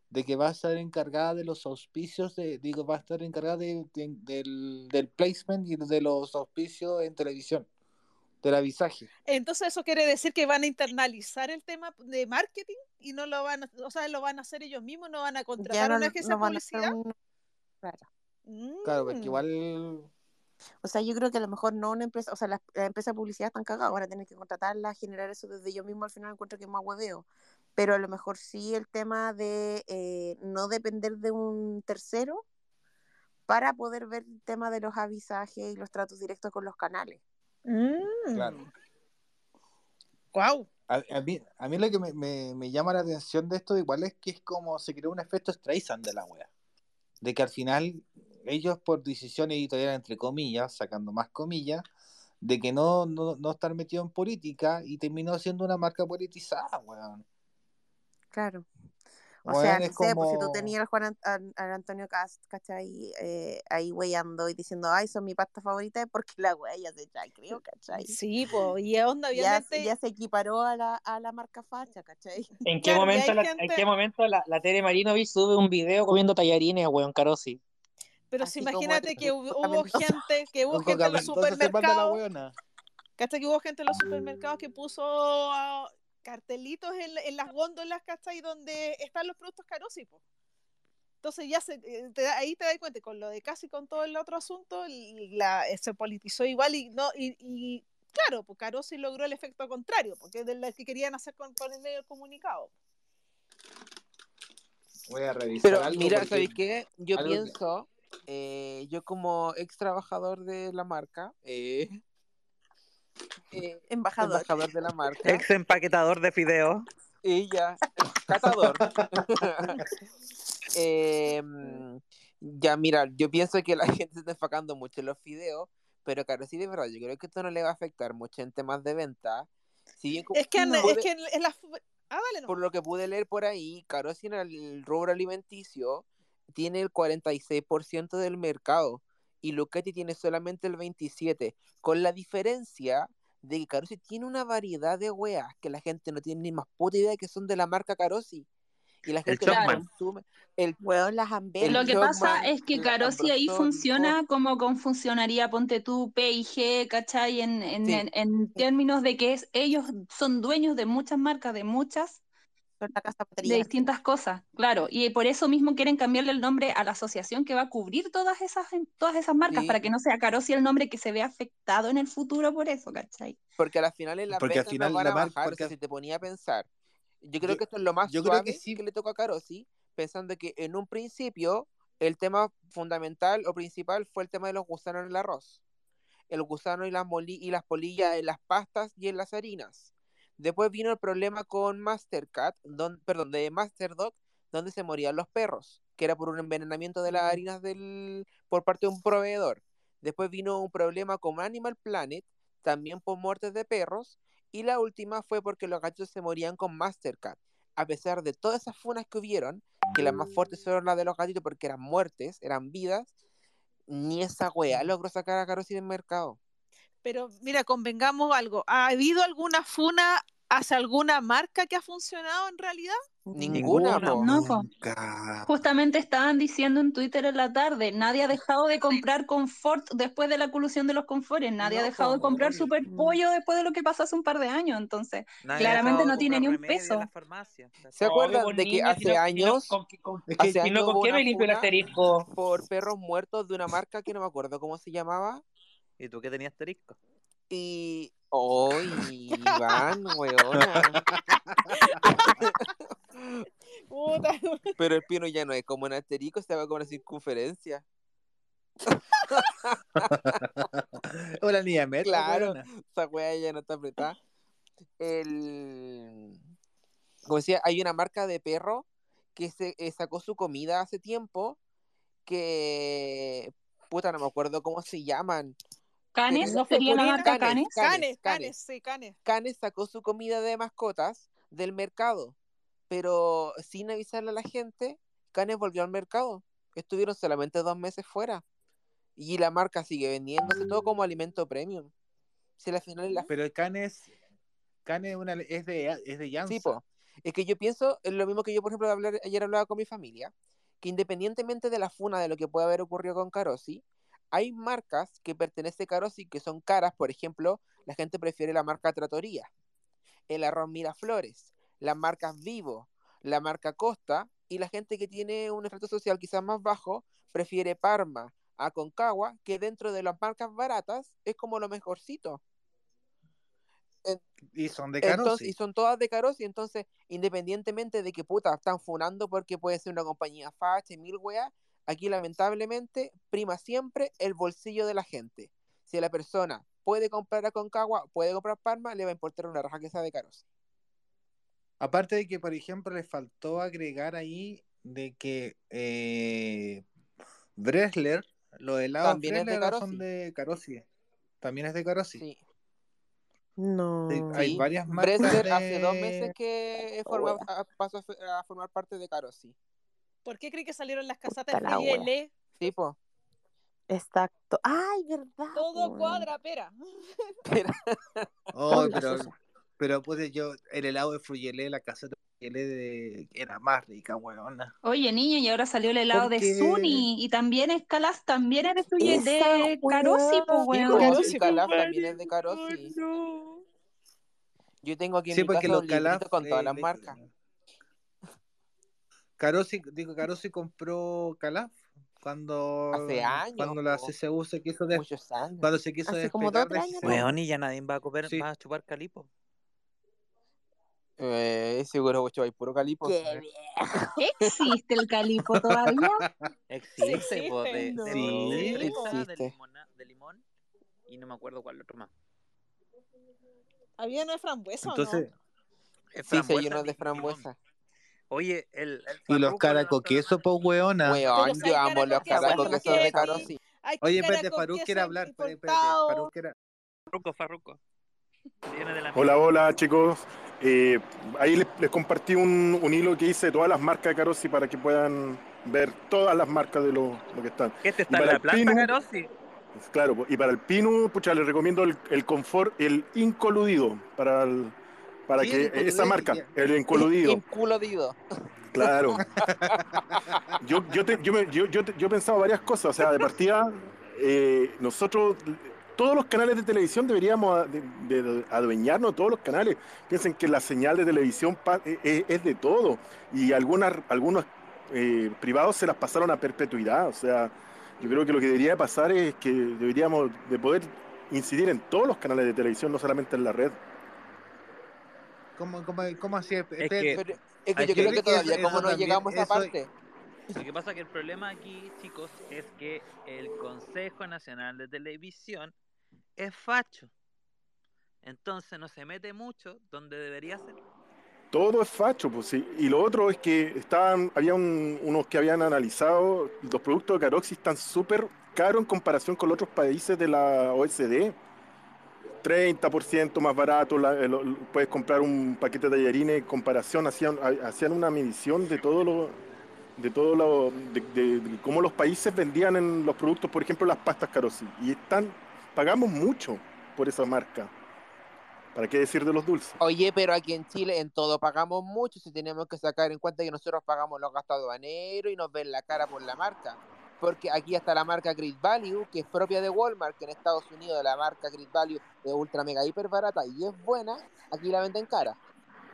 de que va a estar encargada de los auspicios, de, digo, va a estar encargada de- de- del, del placement y de los auspicios en televisión, del avisaje. Entonces eso quiere decir que van a internalizar el tema de marketing y no lo van a, o sea, lo van a hacer ellos mismos, no van a Ya contratar no, una agencia no de van a hacer publicidad. un- Claro. Claro, porque Mm. igual O sea, yo creo que a lo mejor no una empresa, o sea, las, empresas de publicidad están cagadas, van a tener que contratarlas, generar eso desde yo mismo, al final encuentro que es más hueveo. Pero a lo mejor sí el tema de eh, no depender de un tercero para poder ver el tema de los avisajes y los tratos directos con los canales. Mm. Claro. Guau. A, a mí, a mí lo que me, me- me llama la atención de esto igual es que es como se creó un efecto Streisand de la wea. De que al final ellos por decisión editorial, entre comillas, sacando más comillas, de que no, no, no estar metido en política y terminó siendo una marca politizada, weón. Claro. O sea, no es sé, pues si tú como- tenías al Juan Ant- al, al Antonio Cast, ¿cachai? Eh, ahí weyando y diciendo, ay, son mi pasta favorita, es porque la se echa, creo, ¿cachai? Sí, pues, y onda, Ya, obviamente. ya se equiparó a la, a la marca facha, ¿cachai? ¿En qué Claro, momento, la, gente- ¿en qué momento la, la Tere Marinovich sube un video comiendo tallarines, weón, Carosi? Pero Así si como imagínate que hubo, hubo gente, que hubo gente en los supermercados. ¿cachai? Que hubo gente en los supermercados que puso cartelitos en, en las góndolas, ¿cachai? Donde están los productos carosi, po. Entonces ya se, eh, te da- ahí te das cuenta, con lo de casi con todo el otro asunto, la, eh, se politizó igual y no y, y claro, pues Carosi logró el efecto contrario, porque es de lo que querían hacer con, con el medio comunicado. Voy a revisar Pero algo mira, porque- ¿sabéis qué? Yo que- pienso, eh, yo como ex trabajador de la marca, eh, eh, Embajador. embajador de la marca, Ex empaquetador de fideos. ella, catador. Eh, ya, mira, yo pienso que la gente se está enfocando mucho en los fideos, pero claro, sí, de verdad, yo creo que esto no le va a afectar mucho en temas de venta. Si bien Es que, pude- es que en, en la... Ah, no. por lo que pude leer por ahí, Carosi en el rubro alimenticio tiene el 46% del mercado y Lucchetti tiene solamente el 27%, con la diferencia de que Carosi tiene una variedad de weas que la gente no tiene ni más puta idea que son de la marca Carosi. Y la gente las Chocman. consume. El, Weón, las amberes. El Lo que pasa es que el Carosi ahí funciona como con funcionaría, ponte tú, P&G, ¿cachai? En, en, Sí. en, en términos de que es, ellos son dueños de muchas marcas, de muchas, la casa de distintas cosas, claro. Y por eso mismo quieren cambiarle el nombre a la asociación que va a cubrir todas esas, todas esas marcas, Sí. para que no sea Carosi el nombre que se vea afectado en el futuro por eso, ¿cachai? porque al final en las Porque al final no van la a marca- bajar, porque si te ponía a pensar. Yo creo Yo- que esto es lo más yo creo que sí. le toca a Carosi, pensando que en un principio el tema fundamental o principal fue el tema de los gusanos en el arroz. El gusano y las, moli- y las polillas en las pastas y en las harinas. Después vino el problema con Mastercat, don- perdón, de Masterdog, donde se morían los perros, que era por un envenenamiento de las harinas del, por parte de un proveedor. Después vino un problema con Animal Planet, también por muertes de perros. Y la última fue porque los gatitos se morían con Mastercat. A pesar de todas esas funas que hubieron, que las más fuertes fueron las de los gatitos porque eran muertes, eran vidas, ni esa wea logró sacar a Carosi del mercado. Pero mira, convengamos algo. ¿Ha habido alguna funa hacia alguna marca que ha funcionado en realidad? Ninguna. No. Nunca. Justamente estaban diciendo en Twitter en la tarde, nadie ha dejado de comprar confort después de la colusión de los confores, nadie ha dejado de comprar super pollo después de lo que pasó hace un par de años, entonces Nadie claramente no tiene ni un peso. ¿Se acuerdan de que hace años, con qué- con- Es que- hace si no, años ¿con hubo qué una me limpio el asterisco? por perros muertos de una marca que no me acuerdo cómo se llamaba? ¿Y tú qué tenías asterisco? Y. ¡Ay, Iván, weona! Puta. Pero el pino ya no es como un asterico, se va como una circunferencia. O la niña metro, Claro. weona. Esa weá ya no está apretada. El... Como decía, hay una marca de perro que se eh, sacó su comida hace tiempo que... Puta, no me acuerdo cómo se llaman. Canes, No, sería la marca Canes. Canes. Canes, Canes, canes, sí, canes. Canes sacó su comida de mascotas del mercado, pero sin avisarle a la gente, Canes volvió al mercado. Estuvieron solamente dos meses fuera. Y la marca sigue vendiéndose todo como alimento premium. Si al final es la Pero Canes, Canes una, es de es de Janssen. Sí, po. Es que yo pienso, es lo mismo que yo, por ejemplo, de hablar- ayer hablaba con mi familia, que independientemente de la funa de lo que pueda haber ocurrido con Carosi, hay marcas que pertenecen a Carosi que son caras, por ejemplo, la gente prefiere la marca Tratoría, el arroz Miraflores, las marcas Vivo, la marca Costa, y la gente que tiene un estrato social quizás más bajo prefiere Parma, Aconcagua, que dentro de las marcas baratas es como lo mejorcito. Y son de Entonces, Carosi. y son todas de Carosi, entonces, independientemente de que puta están funando porque puede ser una compañía facha y mil weas, aquí lamentablemente prima siempre el bolsillo de la gente. Si la persona puede comprar a Concagua, puede comprar Parma, le va a importar una raja que sea de Carosi. Aparte de que, por ejemplo, les faltó agregar ahí de que eh, Bresler, los helados También es de Bresler Carosi. son de Carosi. También es de Carosi. Sí. No. Sí, hay Sí. varias marcas Bresler de- hace dos meses que forma- pasó a formar parte de Carosi. ¿Por qué cree que salieron las casatas de wea. Friele? Sí, po. Exacto. Ay, verdad. Todo po. cuadra, pera. Oh, Hola, pero, pero pues yo, el helado de Fruyelé, la caseta de Fruyelé de- era más rica, weona. Oye, niño, y ahora salió el helado de Zuni y también es Calas, también es de, Fruye- Esa de Carosi, pues, weón. Carosi, compadre. también es de Carosi. Yo tengo aquí en Sí, mi porque casa los un Calaf. con todas las marcas. Carosi, digo, Carosi compró Calaf cuando, Hace años, cuando la. CCU se quiso des- Muchos años. cuando se quiso Hace como dos, tres de años. Weón, y ya nadie va a comer, Sí. va a chupar calipo. Eh, seguro que hay puro calipo. Qué bien. ¿Existe el calipo todavía? Existe, existe, po, de, no. de, Sí, de existe. De, limona- de limón y no me acuerdo cuál otro más. ¿Había una frambuesa Entonces, Es Sí, sí, hay frambuesa, unos de limón. frambuesa. Oye, el, el y los farruco caraco de la queso, pues, weona. Weón, yo amo los caracoquesos de? Hay Oye, espérate, Faruk quiere hablar. Faruk quiere- Farruco, farruco. Hola, hola chicos. Eh, ahí les, les compartí un, un hilo que hice de todas las marcas de Carosi para que puedan ver todas las marcas de lo, lo que están. Este está en para la planta, Carosi. Claro, y para el pino, pucha, les recomiendo el, el confort, el incoludido, para, el- para Sí, que incoludido, esa marca, el incoludido. Inculodido. Claro. Yo, yo, te- yo, me- yo, yo, te- yo he pensado varias cosas. O sea, de partida, eh, nosotros, todos los canales de televisión deberíamos de, de adueñarnos todos los canales. Piensen que la señal de televisión pa- e- e- es, de todo. Y algunas, algunos eh, privados se las pasaron a perpetuidad. O sea, yo creo que lo que debería pasar es que deberíamos de poder incidir en todos los canales de televisión, no solamente en la red. ¿Cómo, cómo, cómo así? que-. Pero es que yo creo que todavía como no también- llegamos a esa parte. Lo que pasa que el problema aquí, chicos, es que el Consejo Nacional de Televisión es facho. Entonces no se mete mucho donde debería ser. Todo es facho, pues sí. Y lo otro es que estaban, había un- unos que habían analizado, los productos de Caroxi están súper caros en comparación con los otros países de la OECD. 30% más barato, el- puedes comprar un paquete de tallarines en comparación, hacían, ha- hacían una medición de todo lo, de todo lo, de cómo los países vendían en los productos, por ejemplo, las pastas Carosi. Y están, pagamos mucho por esa marca. ¿Para qué decir de los dulces? Oye, pero aquí en Chile en todo pagamos mucho, si tenemos que sacar en cuenta que nosotros pagamos los gastos aduaneros y nos ven la cara por la marca. Porque aquí está la marca Great Value, que es propia de Walmart, que en Estados Unidos la marca Great Value es ultra mega hiper barata y es buena, aquí la venden cara.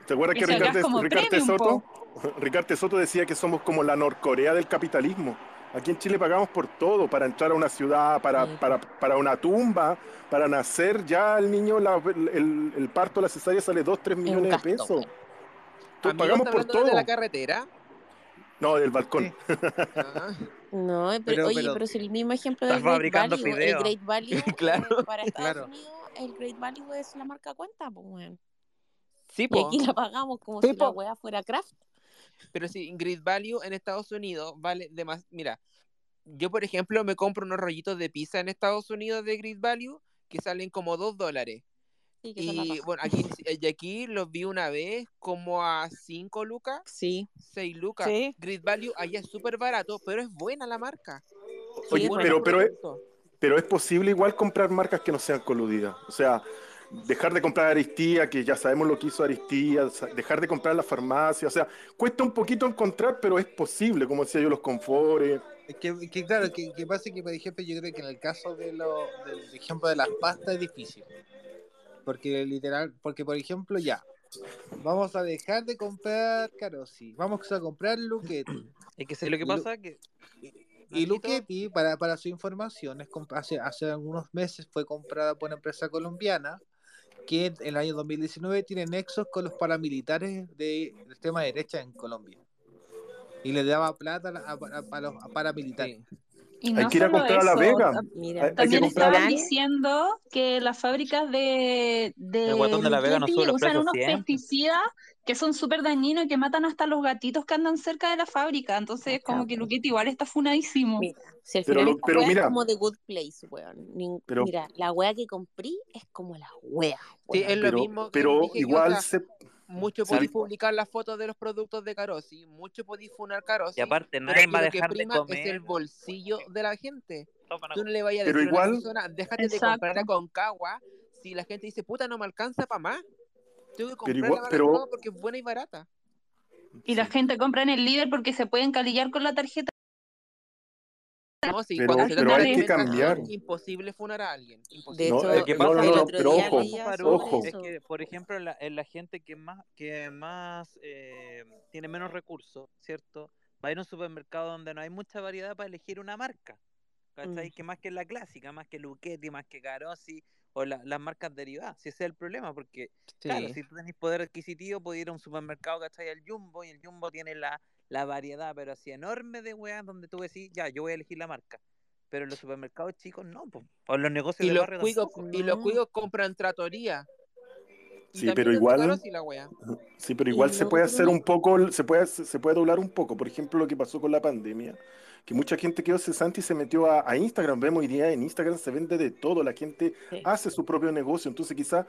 ¿Te acuerdas que Ricardo, Ricardo Soto, Ricardo Soto decía que somos como la Norcorea del capitalismo? Aquí en Chile pagamos por todo, para entrar a una ciudad, para, Sí. para, para una tumba, para nacer ya el niño, la- el, el parto, la cesárea sale 2, 3 millones de pesos. Entonces, pagamos por todo. de la carretera, No, del balcón. Ah, No, pero, Pero- oye, pero- pero si el mismo ejemplo del Great Value, el. Great Value Claro, para Estados claro. Unidos, el Great Value es la marca cuenta, pues weón. sí, Y po. aquí la pagamos como Sí, si la po. weá fuera craft. Pero sí, Great Value en Estados Unidos vale de más. Mira, yo por ejemplo me compro unos rollitos de pizza en Estados Unidos de Great Value que salen como 2 dólares. Sí, que Y bueno, aquí, y aquí los vi una vez como a 5 lucas, Sí, 6 lucas. Sí. Great Value allá es súper barato, pero es buena la marca. Oye, pero, pero, es, pero es posible igual comprar marcas que no sean coludidas. O sea, dejar de comprar Aristía, que ya sabemos lo que hizo Aristía, dejar de comprar la farmacia. O sea, cuesta un poquito encontrar, pero es posible, como decía yo, los confores. Es que, que claro, que, que pasa que, por ejemplo, yo creo que en el caso de lo, del ejemplo de las pastas es difícil. Porque literal, porque por ejemplo, ya, vamos a dejar de comprar Carosi, vamos a comprar Luquetti. Es que sé lo que pasa que Y Luquetti, para, para su información, es hace, hace algunos meses fue comprada por una empresa colombiana que en el año 2019 tiene nexos con los paramilitares de la extrema derecha en Colombia. Y le daba plata a, a- a- a los paramilitares. Sí. Y Hay no que ir a comprar a La Vega. tam- mira. Hay- hay También comprar estaban diciendo que las fábricas de, de El guatón de La Vega no usan precios unos siempre. pesticidas que son súper dañinos y que matan hasta los gatitos que andan cerca de la fábrica. Entonces, como que Luchetti igual está funadísimo. Mira, si al Pero final lo- pero mira. es como The Good Place, weón. Nin- Pero- mira, la wea que compré es como la wea. Sí, es lo Pero, mismo que pero igual se, mucho podéis publicar las fotos de los productos de Carosi, mucho podéis funar Carosi, y aparte pero nadie va a lo que dejar de prima es el bolsillo de la gente. Tú no le vayas a Pero decir a una igual- persona, déjate de comprar a Concagua, si la gente dice, puta, no me alcanza para más. Tengo que comprar igual- la pero- Concagua porque es buena y barata. Y la gente compra en el líder porque se pueden calillar con la tarjeta. No, sí, Pero- cuando se pero trata hay de que cambiar. imposible funar a alguien. De Imposible. No, hecho, eh, Lo que no, pasa no, es no, pero ojo, ojo. que, por ejemplo, la, en la gente que más, que más eh, tiene menos recursos, ¿cierto? Va a ir a un supermercado donde no hay mucha variedad para elegir una marca, ¿cachai? Mm. Que más que la clásica, más que Luchetti, más que Carosi o la- las marcas derivadas. Si ese es el problema, porque, claro, si tú tenés poder adquisitivo, puedes ir a un supermercado, ¿cachai? Al Jumbo y el Jumbo tiene la, la variedad, pero así enorme de weas donde tú decís, ya, yo voy a elegir la marca. Pero en los supermercados chicos no, po. o en los negocios Y de los, barrio y los compran tratoría. Y Sí, pero igual- la wea. Sí, pero Y igual se puede otro- hacer un poco, se puede, se puede doblar un poco. Por ejemplo, lo que pasó con la pandemia, que mucha gente quedó cesante y se metió a, a Instagram. Vemos hoy día en Instagram se vende de todo, la gente Sí. hace su propio negocio. Entonces quizás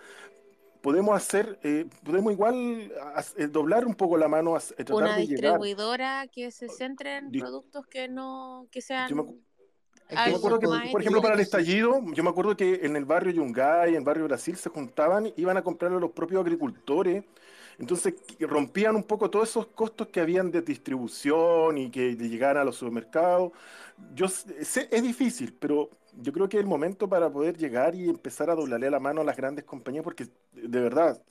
podemos hacer, eh, podemos igual as- eh, doblar un poco la mano, eh, tratar Una de llegar. distribuidora que se centre en productos que no, que sean Yo me acu- Es que Yo me algo acuerdo que, más por ejemplo, para el estallido, yo me acuerdo que en el barrio Yungay, en el barrio Brasil, se juntaban, iban a comprarle a los propios agricultores. Entonces rompían un poco todos esos costos que habían de distribución y que de llegar a los supermercados. Yo sé- es difícil, pero yo creo que es el momento para poder llegar y empezar a doblarle la mano a las grandes compañías, porque de verdad,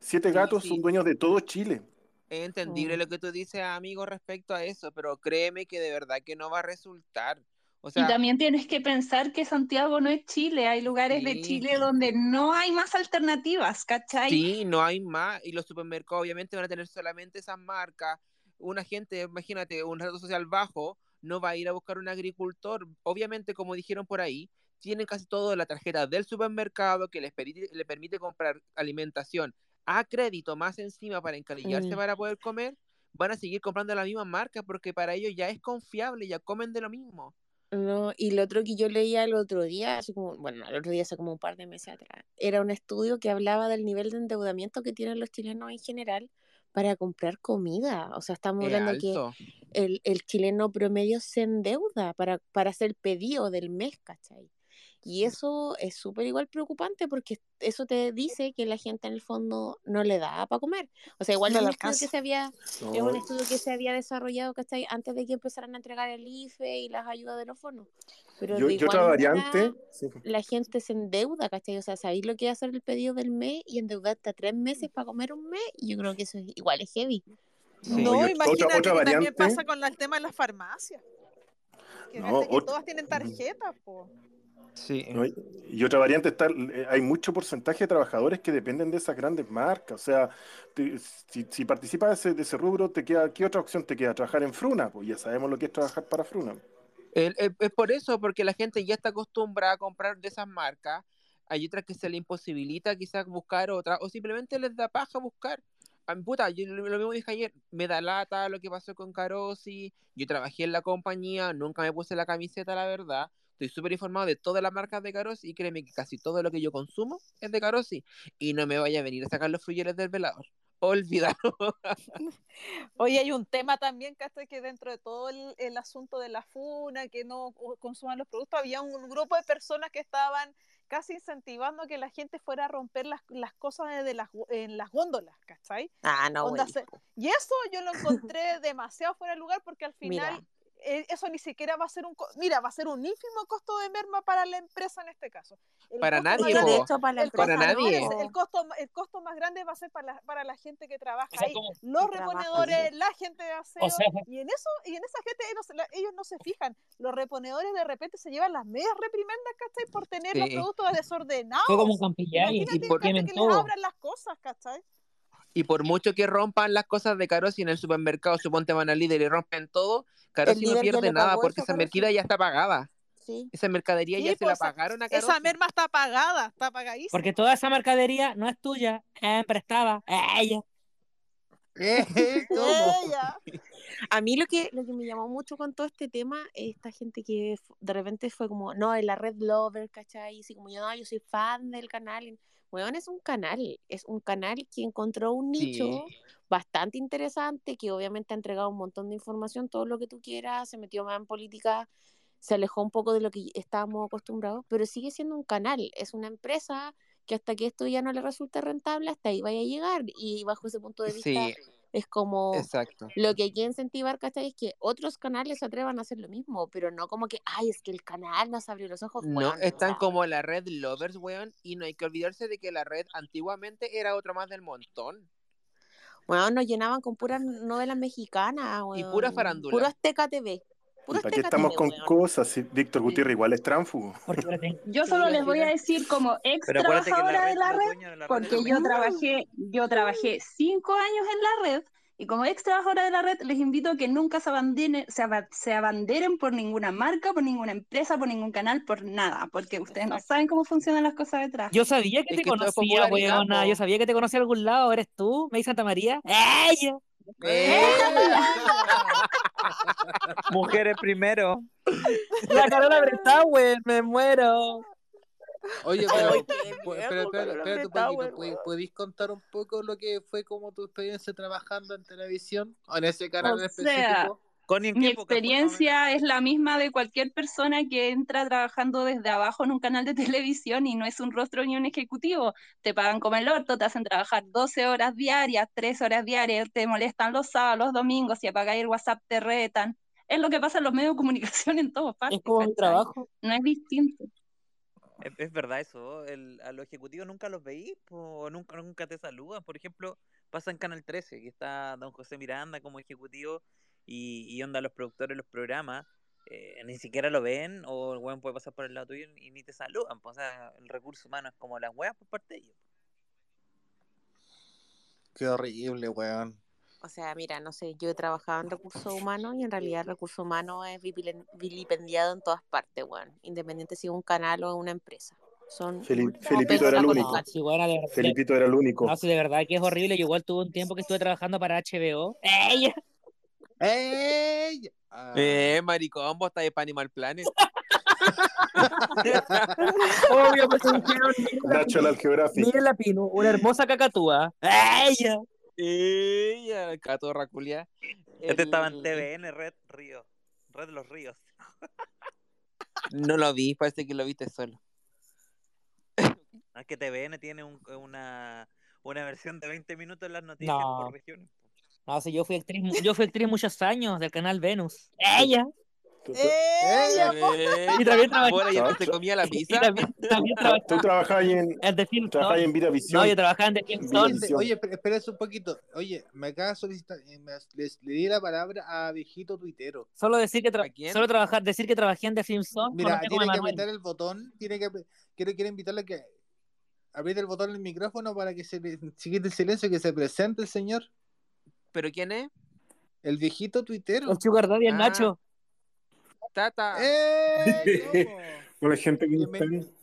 siete Sí, gatos sí. son dueños de todo Chile. Es entendible Mm. lo que tú dices, amigo, respecto a eso, pero créeme que de verdad que no va a resultar. O Y sea, también tienes que pensar que Santiago no es Chile, hay lugares de. Chile donde no hay más alternativas, ¿cachai? sí, no hay más. Y los supermercados obviamente van a tener solamente esas marcas. Una gente, imagínate, un reto social bajo, no va a ir a buscar un agricultor. Obviamente, como dijeron por ahí, tienen casi todo la tarjeta del supermercado que les permite, le permite comprar alimentación a crédito más encima para encalillarse Mm. para poder comer. Van a seguir comprando la misma marca porque para ellos ya es confiable, ya comen de lo mismo. No, y lo otro que yo leía el otro día, hace como, bueno, el otro día hace como un par de meses atrás, era un estudio que hablaba del nivel de endeudamiento que tienen los chilenos en general para comprar comida. O sea, estamos Es hablando que el, el chileno promedio se endeuda para, para hacer el pedido del mes, ¿cachai? Y eso es súper igual preocupante porque eso te dice que la gente en el fondo no le da para comer. O sea, igual No es un estudio que alcanza. se había, es un estudio que se había desarrollado, ¿cachai? Antes de que empezaran a entregar el IFE y las ayudas de los fondos. Pero yo, de otra manera, variante, sí. la gente se endeuda, ¿cachai? O sea, sabéis lo que es hacer el pedido del mes y endeudarte a tres meses para comer un mes. Y yo creo que eso es, igual es heavy. Sí. No, otra- imagínate otra que también pasa con el tema de las farmacias. Que No, que todas tienen tarjetas, po. Sí. ¿no? Y- otra variante está, eh, hay mucho porcentaje de trabajadores que dependen de esas grandes marcas. O sea, te- si, si participas de ese, de ese rubro, te queda, ¿qué otra opción te queda? Trabajar en Fruna, pues ya sabemos lo que es trabajar para Fruna. El- el- es por eso, porque la gente ya está acostumbrada a comprar de esas marcas. Hay otras que se le imposibilita quizás buscar otras, o simplemente les da paja buscar. A mi puta, yo lo mismo dije ayer, me da lata lo que pasó con Carosi. Yo trabajé en la compañía, nunca me puse la camiseta, la verdad. Estoy súper informado de todas las marcas de Carosi y créeme que casi todo lo que yo consumo es de Carosi. Y no me vaya a venir a sacar los fruyeles del velador. Olvídalo. Oye, hay un tema también, ¿cachai? Que dentro de todo el, el asunto de la funa, que no consuman los productos, había un grupo de personas que estaban casi incentivando que la gente fuera a romper las, las cosas de las, en las góndolas, ¿cachai? Ah, no, Onda güey. se- Y eso yo lo encontré demasiado fuera de lugar porque al final Mira. Eh, eso ni siquiera va a ser un... co- Mira, va a ser un ínfimo costo de merma para la empresa en este caso. El Para nadie, grande- de po. hecho, para la nadie. no, el costo el costo más grande va a ser para la, para la gente que trabaja O sea, ahí los trabaja reponedores la gente de aseo O sea, y en eso y en esa gente ellos, la- ellos no se fijan los reponedores de repente se llevan las medias reprimendas ¿cachai? por tener los productos desordenados fue como Y que les abran las cosas ¿cachai? Y por mucho que rompan las cosas de Carosi en el supermercado, suponte van al líder y rompen todo, Carosi no pierde nada porque esa merquida ya está pagada. Sí. Esa mercadería Sí, ya se pues, la esa- pagaron a Carosi. esa merma está pagada está pagadísima Porque toda esa mercadería no es tuya, es prestada. Ella. Eh, ¿cómo? Ella. A mí lo que, lo que me llamó mucho con todo este tema es esta gente que de repente fue como, no, en la Red Lover, ¿cachai? Y así como, yo, no, yo soy fan del canal. Weón, es un canal, es un canal que encontró un nicho Sí. bastante interesante, que obviamente ha entregado un montón de información, todo lo que tú quieras, se metió más en política, se alejó un poco de lo que estábamos acostumbrados, pero sigue siendo un canal, es una empresa que hasta que esto ya no le resulte rentable, hasta ahí vaya a llegar. Y bajo ese punto de vista, Sí, es como exacto. lo que hay que incentivar, ¿cachai? Es que otros canales se atrevan a hacer lo mismo, pero no como que, ay, es que el canal nos abrió los ojos. No, weón, están como la red Lovers, weón, y no hay que olvidarse de que la red antiguamente era otro más del montón. weón, nos llenaban con puras novelas mexicanas, Y weón. pura farándula. Puro Azteca TV. ¿Y para qué estamos con weón. cosas? Si Víctor Gutiérrez igual es tránfugo. Yo solo les voy a decir como ex trabajadora red, de la red, dueños de la red porque yo trabajé, yo trabajé cinco años en la red y como ex trabajadora de la red les invito a que nunca se abanderen, se, abanderen por ninguna marca, por ninguna empresa, por ningún canal, por nada, porque ustedes no saben cómo funcionan las cosas detrás. Yo sabía que Es te que conocía, weona. Yo sabía que te conocía de algún lado. ¿Eres tú? ¿Me Santa María? ¡Ella! Mujeres primero. La Carola Brentauer, me muero. Oye, pero, pero. ¿Puedes- weón. ¿Podéis contar un poco lo que fue como tu experiencia trabajando en televisión? ¿O en ese canal O en sea, específico? Connie, ¿en Mi época, experiencia es la misma de cualquier persona que entra trabajando desde abajo en un canal de televisión y no es un rostro ni un ejecutivo. Te pagan como el orto, te hacen trabajar 12 horas diarias, 3 horas diarias, te molestan los sábados, los domingos, si apagáis el WhatsApp te retan. Es lo que pasa en los medios de comunicación en todas partes. Es como ¿cachai? trabajo. No es distinto. Es, es verdad eso, el, a los ejecutivos nunca los veís, o nunca, nunca te saludan. Por ejemplo, pasa en Canal 13, que está don José Miranda como ejecutivo y, y onda los productores de los programas, eh, ni siquiera lo ven, o el weón puede pasar por el lado tuyo y ni te saludan. po, o sea, el recurso humano es como las weas por parte de ellos. Qué horrible, weón. O sea, mira, no sé, yo he trabajado en recursos humanos y en realidad recursos humanos es vipilen- vilipendiado en todas partes, weón. Independiente si es un canal o una empresa. Son Felipito era el único. bueno, Felipito era el único. no, sí, de verdad que es horrible. Yo igual tuve un tiempo que estuve trabajando para HBO. ¡Ella! ¡Ey! Ah, Eh, maricón, vos estás de Animal Planet. Obvio, pues National Geographic. Miren la pino, una hermosa cacatúa. ¡Ella! Ella, catorra culia. Este estaba en El- TVN, Red Río, Red Los Ríos. No lo vi, parece que lo viste solo. Es que TVN tiene un- una, una versión de 20 minutos en las noticias No. por regiones. No, sí, yo fui actriz, yo fui actriz muchos años del canal Venus. ¡Ella! Tú, tú- ¡Ella, po! Eh, Y también No, se comía la pizza. también, también tú trabajaba trabajabas ahí en, en trabajabas en Vida Visión. No, yo trabajaba en The Film. Zone. Oye, espérese un poquito. Oye, me acaba de solicitar, eh, me- les- le di la palabra a viejito tuitero. Solo decir que solo trabajar, decir que trabajé en The Film Zone. Mira, tiene que apretar el botón, tiene que quiero, quiero invitarle a que apriete el botón del micrófono para que se le se quite el silencio, que se presente el señor, ¿Pero quién es? el viejito tuitero. El Sugar Daddy, el Ah. Nacho. Tata. ¡Eh! gente, ¿cómo Bienven- están?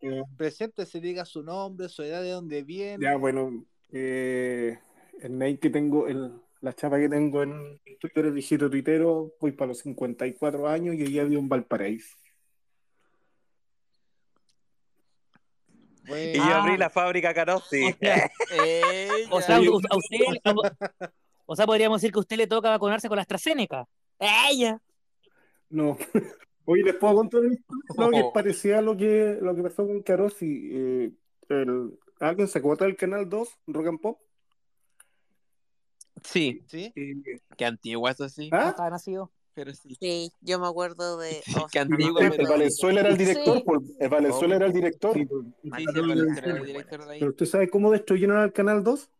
Eh, Preséntese, diga su nombre, su edad, de dónde viene. Ya, bueno, eh, el name que tengo, el, la chapa que tengo en Twitter es viejito tuitero, voy para los 54 años y hoy día vivo en Valparaíso. Bueno, Y yo Ah. abrí la fábrica Carosi. O sea, Ella. o sea, a a usted, o sea, podríamos decir que a usted le toca vacunarse con la AstraZeneca. ¡Ella! No, hoy les puedo contar no, que Oh. parecida a lo que, lo que pasó con Carosi. Eh, el, ¿Alguien se acuerda del canal 2, Rock and Pop? Sí, ¿sí? Eh, qué antigua eso sí. ¿Ah? Estaba nacido. Pero sí. Sí, yo me acuerdo de. oh, El, el de- Valenzuela era el director, Sí. pues, el Valenzuela era el director. Sí, sí, el Valenzuela era el director de ahí. Pero usted sabe cómo destruyeron al canal 2?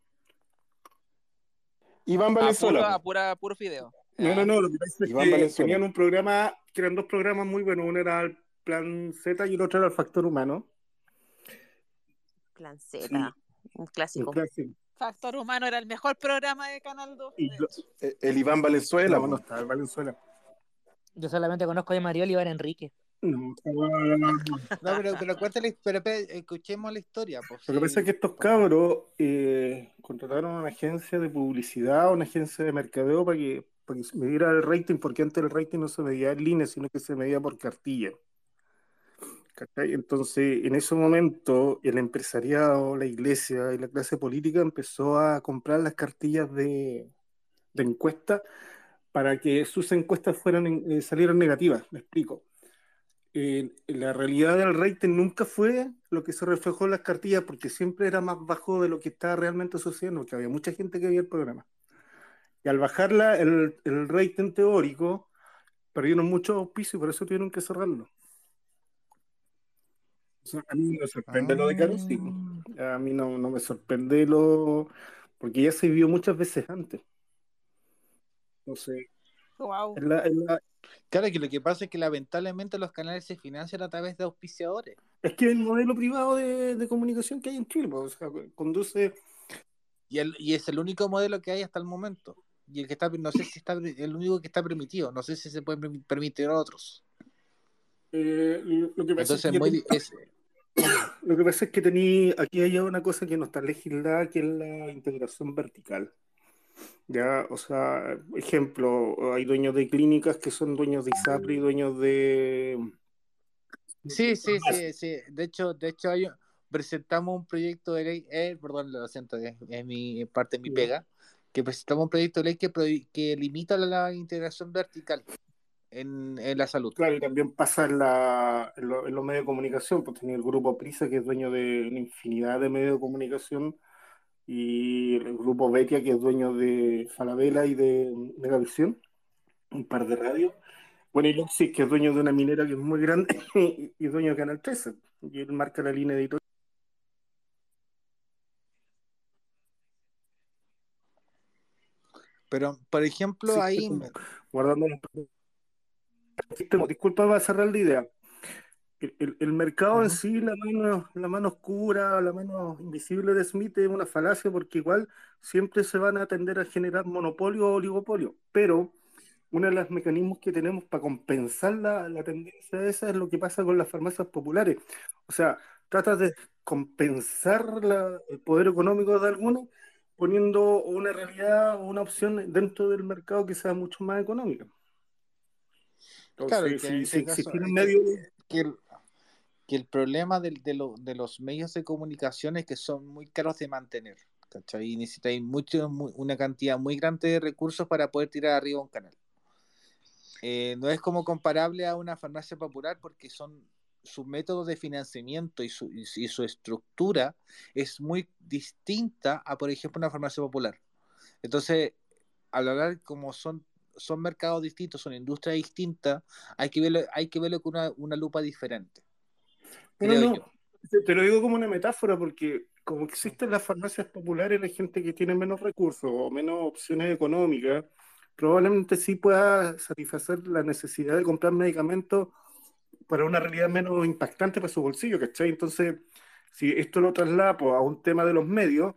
Iván A Valenzuela. puro, a pura, puro fideo. No, no, no, lo que pasa es Iván que Valenzuela. tenían un programa, que eran dos programas muy buenos, uno era el Plan Z y el otro era el Factor Humano. Plan Z, Sí. un El clásico. Plan Z. Factor Humano era el mejor programa de Canal 2. Y de lo- hecho. Eh, El Iván Valenzuela. no, no estaba el Valenzuela. Yo solamente conozco a Mariol y Iván Enrique. No, pero, pero cuéntale, pero, espera, escuchemos la historia. Pues, Lo que pasa es que estos cabros eh, contrataron a una agencia de publicidad, una agencia de mercadeo para que, para que se midiera el rating, porque antes el rating no se medía en línea, sino que se medía por cartilla. ¿Cachai? Entonces, en ese momento, el empresariado, la iglesia y la clase política empezó a comprar las cartillas de, de encuesta para que sus encuestas fueran eh, salieran negativas. Me explico. Eh, la realidad del rating nunca fue lo que se reflejó en las cartillas, porque siempre era más bajo de lo que estaba realmente sucediendo, porque había mucha gente que veía el programa. Y al bajarla, el, el rating teórico, perdieron mucho auspicio y por eso tuvieron que cerrarlo. A mí no me sorprende lo de Carusi. A mí no, no me sorprende lo. porque ya se vio muchas veces antes. Wow. la- es la- Claro que lo que pasa es que lamentablemente los canales se financian a través de auspiciadores. es que el modelo privado de, de comunicación que hay en Chile, pues, o sea, conduce. Y, el, y es el único modelo que hay hasta el momento. Y el que está, no sé si está el único que está permitido, no sé si se pueden permi- permitir otros. Eh, lo que pasa es Entonces, que muy, es, Lo que pasa es que tení, aquí hay una cosa que no está legislada, que es la integración vertical. Ya, o sea, ejemplo, hay dueños de clínicas que son dueños de ISAPRE y dueños de... sí, sí, sí, sí. De hecho, de hecho hay, presentamos un proyecto de ley, eh, perdón, lo siento, es, es mi parte de mi pega, que presentamos un proyecto de ley que, que limita la, la integración vertical en, en la salud. Claro, y también pasa en, la, en, lo- en los medios de comunicación, pues tenía el grupo Prisa, que es dueño de una infinidad de medios de comunicación, y el grupo Betia, que es dueño de Falabella y de Megavisión, un par de radios. Bueno, y Luxis, que es dueño de una minera que es muy grande, y, dueño de Canal 13, y él marca la línea editorial. Pero, por ejemplo, Sí, ahí... guardando los- Disculpa, va a cerrar la idea. El, el- el mercado en sí, la mano, la mano oscura, la mano invisible de Smith es una falacia porque igual siempre se van a tender a generar monopolio o oligopolio. Pero uno de los mecanismos que tenemos para compensar la, la tendencia esa es lo que pasa con las farmacias populares. O sea, trata de compensar la- el poder económico de algunos poniendo una realidad o una opción dentro del mercado que sea mucho más económica. Claro, Entonces, que si, en si caso, existiera un que- medio, que el, que el problema de, lo- de los medios de comunicación es que son muy caros de mantener, ¿cachai? Y necesitáis mucho, mu- una cantidad muy grande de recursos para poder tirar arriba un canal. Eh, no es como comparable a una farmacia popular porque son su método de financiamiento y su, y su- y su estructura es muy distinta a, por ejemplo, una farmacia popular. Entonces, al hablar como son son mercados distintos, son industrias distintas, hay que verlo, hay que verlo con una, una lupa diferente. Pero no, te, lo digo como una metáfora porque como existen las farmacias populares, la gente que tiene menos recursos o menos opciones económicas, probablemente sí pueda satisfacer la necesidad de comprar medicamentos para una realidad menos impactante para su bolsillo, ¿cachai? Entonces, si esto lo traslado a un tema de los medios,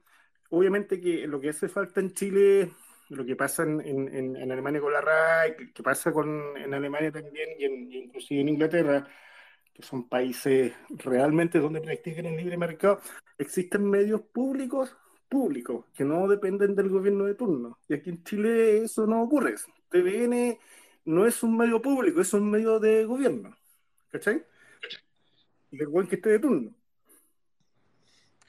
obviamente que lo que hace falta en Chile, lo que pasa en, en- Alemania con la RAI, que, pasa con, en Alemania también y, en, inclusive en Inglaterra, que son países realmente donde practican el libre mercado, existen medios públicos públicos que no dependen del gobierno de turno. Y aquí en Chile eso no ocurre. TVN no es un medio público, es un medio de gobierno. ¿Cachai? Y el buen que esté de turno.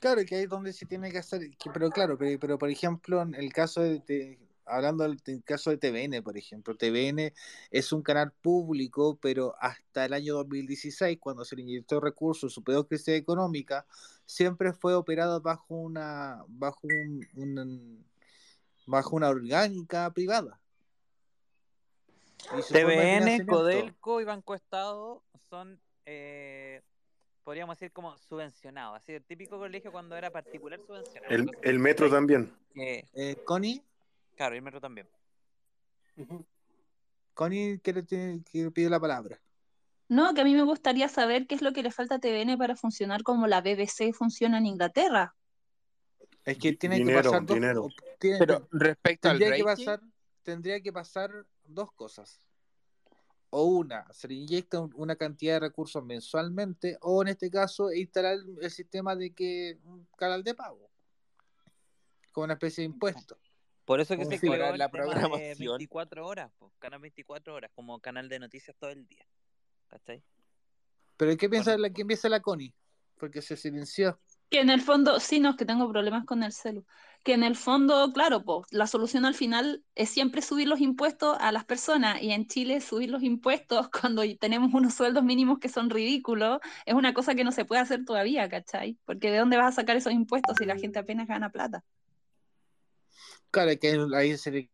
Claro, que ahí es donde se tiene que hacer, que- pero claro, pero, pero por ejemplo, en el caso de- hablando del, caso de TVN, por ejemplo, TVN es un canal público, pero hasta el año 2016, cuando se le inyectó recursos, su peor crisis económica, siempre fue operado bajo una, bajo un, un- bajo una orgánica privada. TVN, Codelco y Banco Estado son, eh, podríamos decir, como subvencionados. Así el típico colegio cuando era particular subvencionado. El, metro también. eh, Eh, Connie, claro, el metro también. Connie quiere, tiene- quiere pedir la palabra. No, que a mí me gustaría saber qué es lo que le falta a TVN para funcionar como la BBC funciona en Inglaterra. Es que tiene que pasar dos, dinero. tiene- Pero respecto al tendría que rating, pasar tendría que pasar dos cosas o una se le inyecta un- una cantidad de recursos mensualmente o en este caso instalar el sistema de que un canal de pago como una especie de impuesto Por eso que se creó la tema de programación. 24 horas, po, canal 24 horas, como canal de noticias todo el día. ¿Cachai? pero ¿qué piensa Bueno. la, quién piensa la Connie? porque se silenció Que en el fondo, sí, no, es que tengo problemas con el celu. Que en el fondo, claro, pues, la solución al final es siempre subir los impuestos a las personas. Y en Chile subir los impuestos cuando tenemos unos sueldos mínimos que son ridículos, es una cosa que no se puede hacer todavía, ¿cachai? Porque ¿de dónde vas a sacar esos impuestos si la gente apenas gana plata? Claro que ahí se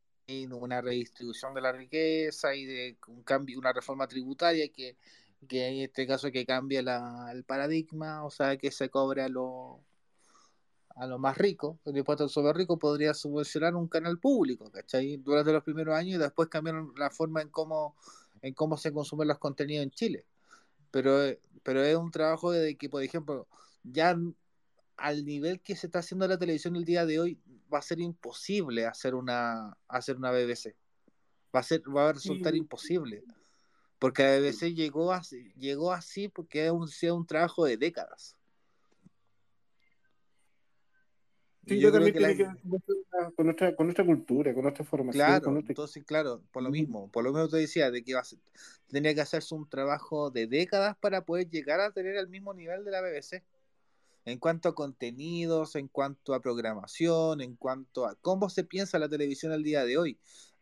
una redistribución de la riqueza y de un cambio una reforma tributaria que que en este caso que cambie la, el paradigma, o sea, que se cobre a lo, a lo más rico, el impuesto sobre rico podría subvencionar un canal público, ¿cachai? Durante los primeros años y después cambiaron la forma en cómo, en cómo se consumen los contenidos en Chile. Pero, pero es un trabajo de que, por ejemplo, ya al nivel que se está haciendo la televisión el día de hoy, va a ser imposible hacer una, hacer una BBC. Va a, ser, va a resultar Sí. imposible. Porque la BBC llegó así, llegó así porque es un, sea un trabajo de décadas. Sí, yo yo creo que la- con nuestra, con cultura, con nuestra formación, Claro, con nuestra... entonces, claro, por lo mismo, por lo menos te decía de que a ser- tenía que hacerse un trabajo de décadas para poder llegar a tener el mismo nivel de la BBC. En cuanto a contenidos, en cuanto a programación, en cuanto a cómo se piensa la televisión al día de hoy.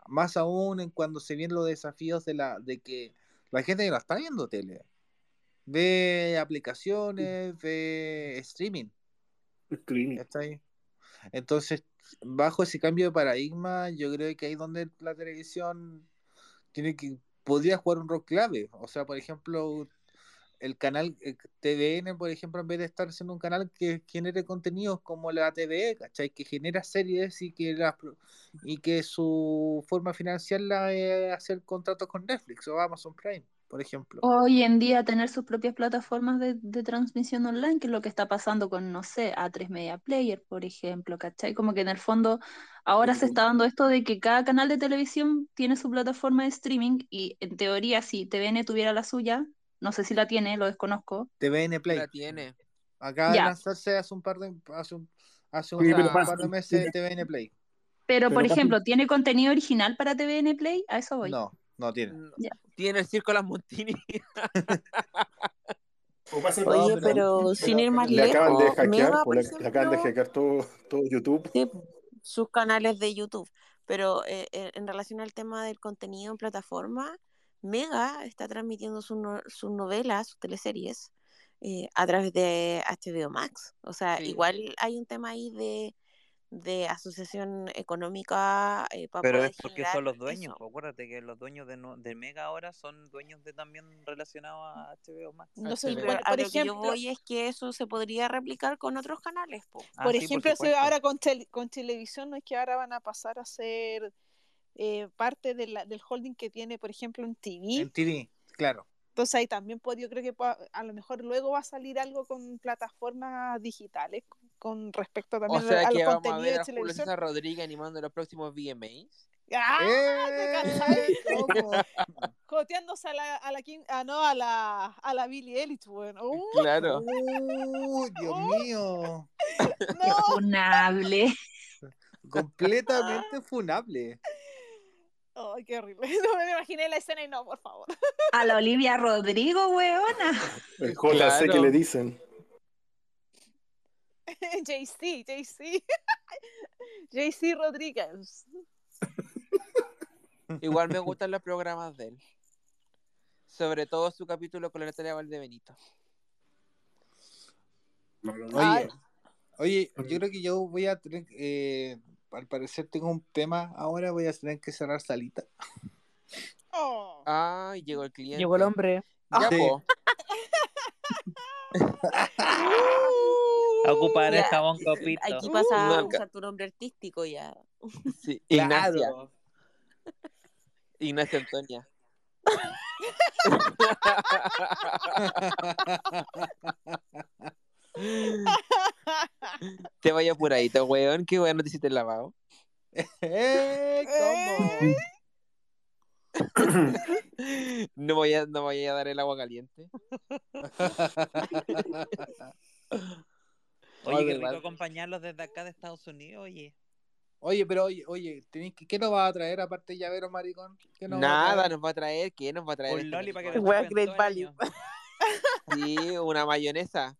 Más aún en cuando se vienen los desafíos de la, de que la gente no está viendo tele. Ve aplicaciones, ve streaming. Screening. ¿cachai? Entonces, bajo ese cambio de paradigma, yo creo que ahí es donde la televisión tiene que podría jugar un rol clave. O sea, por ejemplo, el canal eh, TVN, por ejemplo, en vez de estar siendo un canal que genere contenidos como la TVE, ¿cachai? Que genera series y que las pro- y que su forma financiarla es hacer contratos con Netflix o Amazon Prime, por ejemplo. Hoy en día tener sus propias plataformas de, de transmisión online, que es lo que está pasando con, no sé, A3 Media Player, por ejemplo, ¿cachai? Como que en el fondo ahora se está dando esto de que cada canal de televisión tiene su plataforma de streaming y en teoría si TVN tuviera la suya, no sé si la tiene, lo desconozco, TVN Play. la tiene. Acaba de lanzarse hace un par de hace un, hace un par de meses TVN Play. pero por pasa- ejemplo, ¿tiene contenido original para TVN Play? A eso voy. No, no tiene. No, Ya. Tiene el circo Las Montini. O pasa- Oye, pero- pero sin ir más Le acaban de lejos, hackear, le, acaban de hackear todo, todo YouTube. Sí, sus canales de YouTube. Pero eh, eh, en relación al tema del contenido en plataforma, Mega está transmitiendo sus no- sus novelas, sus teleseries, eh, a través de HBO Max. O sea, Sí. igual hay un tema ahí de, de asociación económica eh, para Pero es porque son los dueños. eso. Acuérdate que los dueños de, no- de Mega ahora son dueños de también relacionados a HBO Max. No sé, por, a por lo que yo ejemplo, voy es que eso se podría replicar con otros canales, po. Ah, por sí, ejemplo, ahora con, tel- con televisión no es que ahora van a pasar a ser eh, parte de la- del holding que tiene, por ejemplo, en TV. En TV, claro. Entonces ahí también pod- yo creo que a lo mejor luego va a salir algo con plataformas digitales con, respecto O también a- sea a, que los vamos a ver de a Julio televisión. César Rodríguez animando los próximos VMAs. ¡Ah! ¡Eh! Joteándose a la, a la Kim- ah, no, a la, a la Billie Eilish, bueno. ¡Uh! Claro. ¡Uh, Dios mío! no, Funable. Completamente funable. Ay, qué horrible. No me imaginé la escena y no, por favor. A la Olivia Rodrigo, weona. El JC que Claro. le dicen. JC, JC. JC Rodríguez. Igual me gustan los programas de él. Sobre todo su capítulo con la Natalia Valdebenito. Oye, oye, yo creo que yo voy a tener, eh, al parecer tengo un tema ahora, voy a tener que cerrar salita. Oh. Ay, llegó el cliente. Llegó el hombre. Ya, Sí. po. A ocupar el jabón copito. Aquí pasa a No, usar tu nombre artístico ya. Sí, Ignacia. Claro. Ignacia Antonia. Te vaya apuradito, weón. Qué bueno te hiciste el lavado. ¡Eh! ¿Cómo? No voy a, no voy a dar el agua caliente. Oye, qué rico acompañarlos desde acá de Estados Unidos, oye. Oye, pero oye, oye, que, ¿qué nos va a traer aparte de llavero, maricón? ¿Qué nos Nada nos va a traer. ¿Qué nos va a traer? Un este loli para que chupen Great Value. Sí, una mayonesa.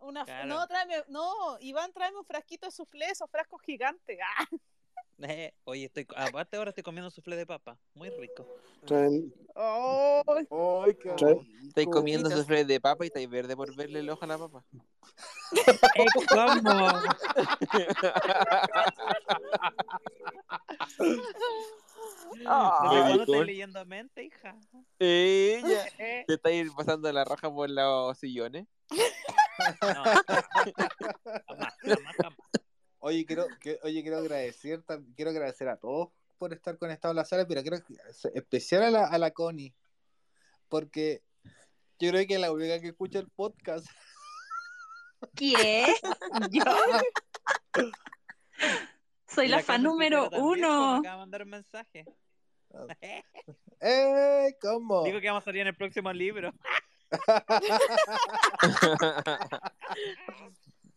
Una, Claro. No, tráeme, no, Iván, tráeme un frasquito de soufflé, esos frascos gigantes. ¡Ah! Eh, oye, estoy, aparte ahora estoy comiendo soufflé de papa. Muy rico. Traen- Oh, ¡Ay, qué Trae- Estáis rico! comiendo suflé de papa y estáis verde por verle el ojo a la papa. Eh, ¿Cómo? Ah. ¿Desde cuándo Maricón. estoy leyendo mente, hija? Ella. Eh, ¿Te estáis pasando la raja por los sillones? no. Jamás, jamás, jamás. Oye, quiero, que, oye, quiero agradecer, quiero agradecer a todos por estar conectados a la sala, pero quiero especial a la, a la Connie, porque yo creo que es la única que escucha el podcast. ¿Quién? Yo. Soy la la fan número pues, me uno. acaba de mandar un mensaje. ¡Eh! ¿Cómo? Digo que vamos a salir en el próximo libro.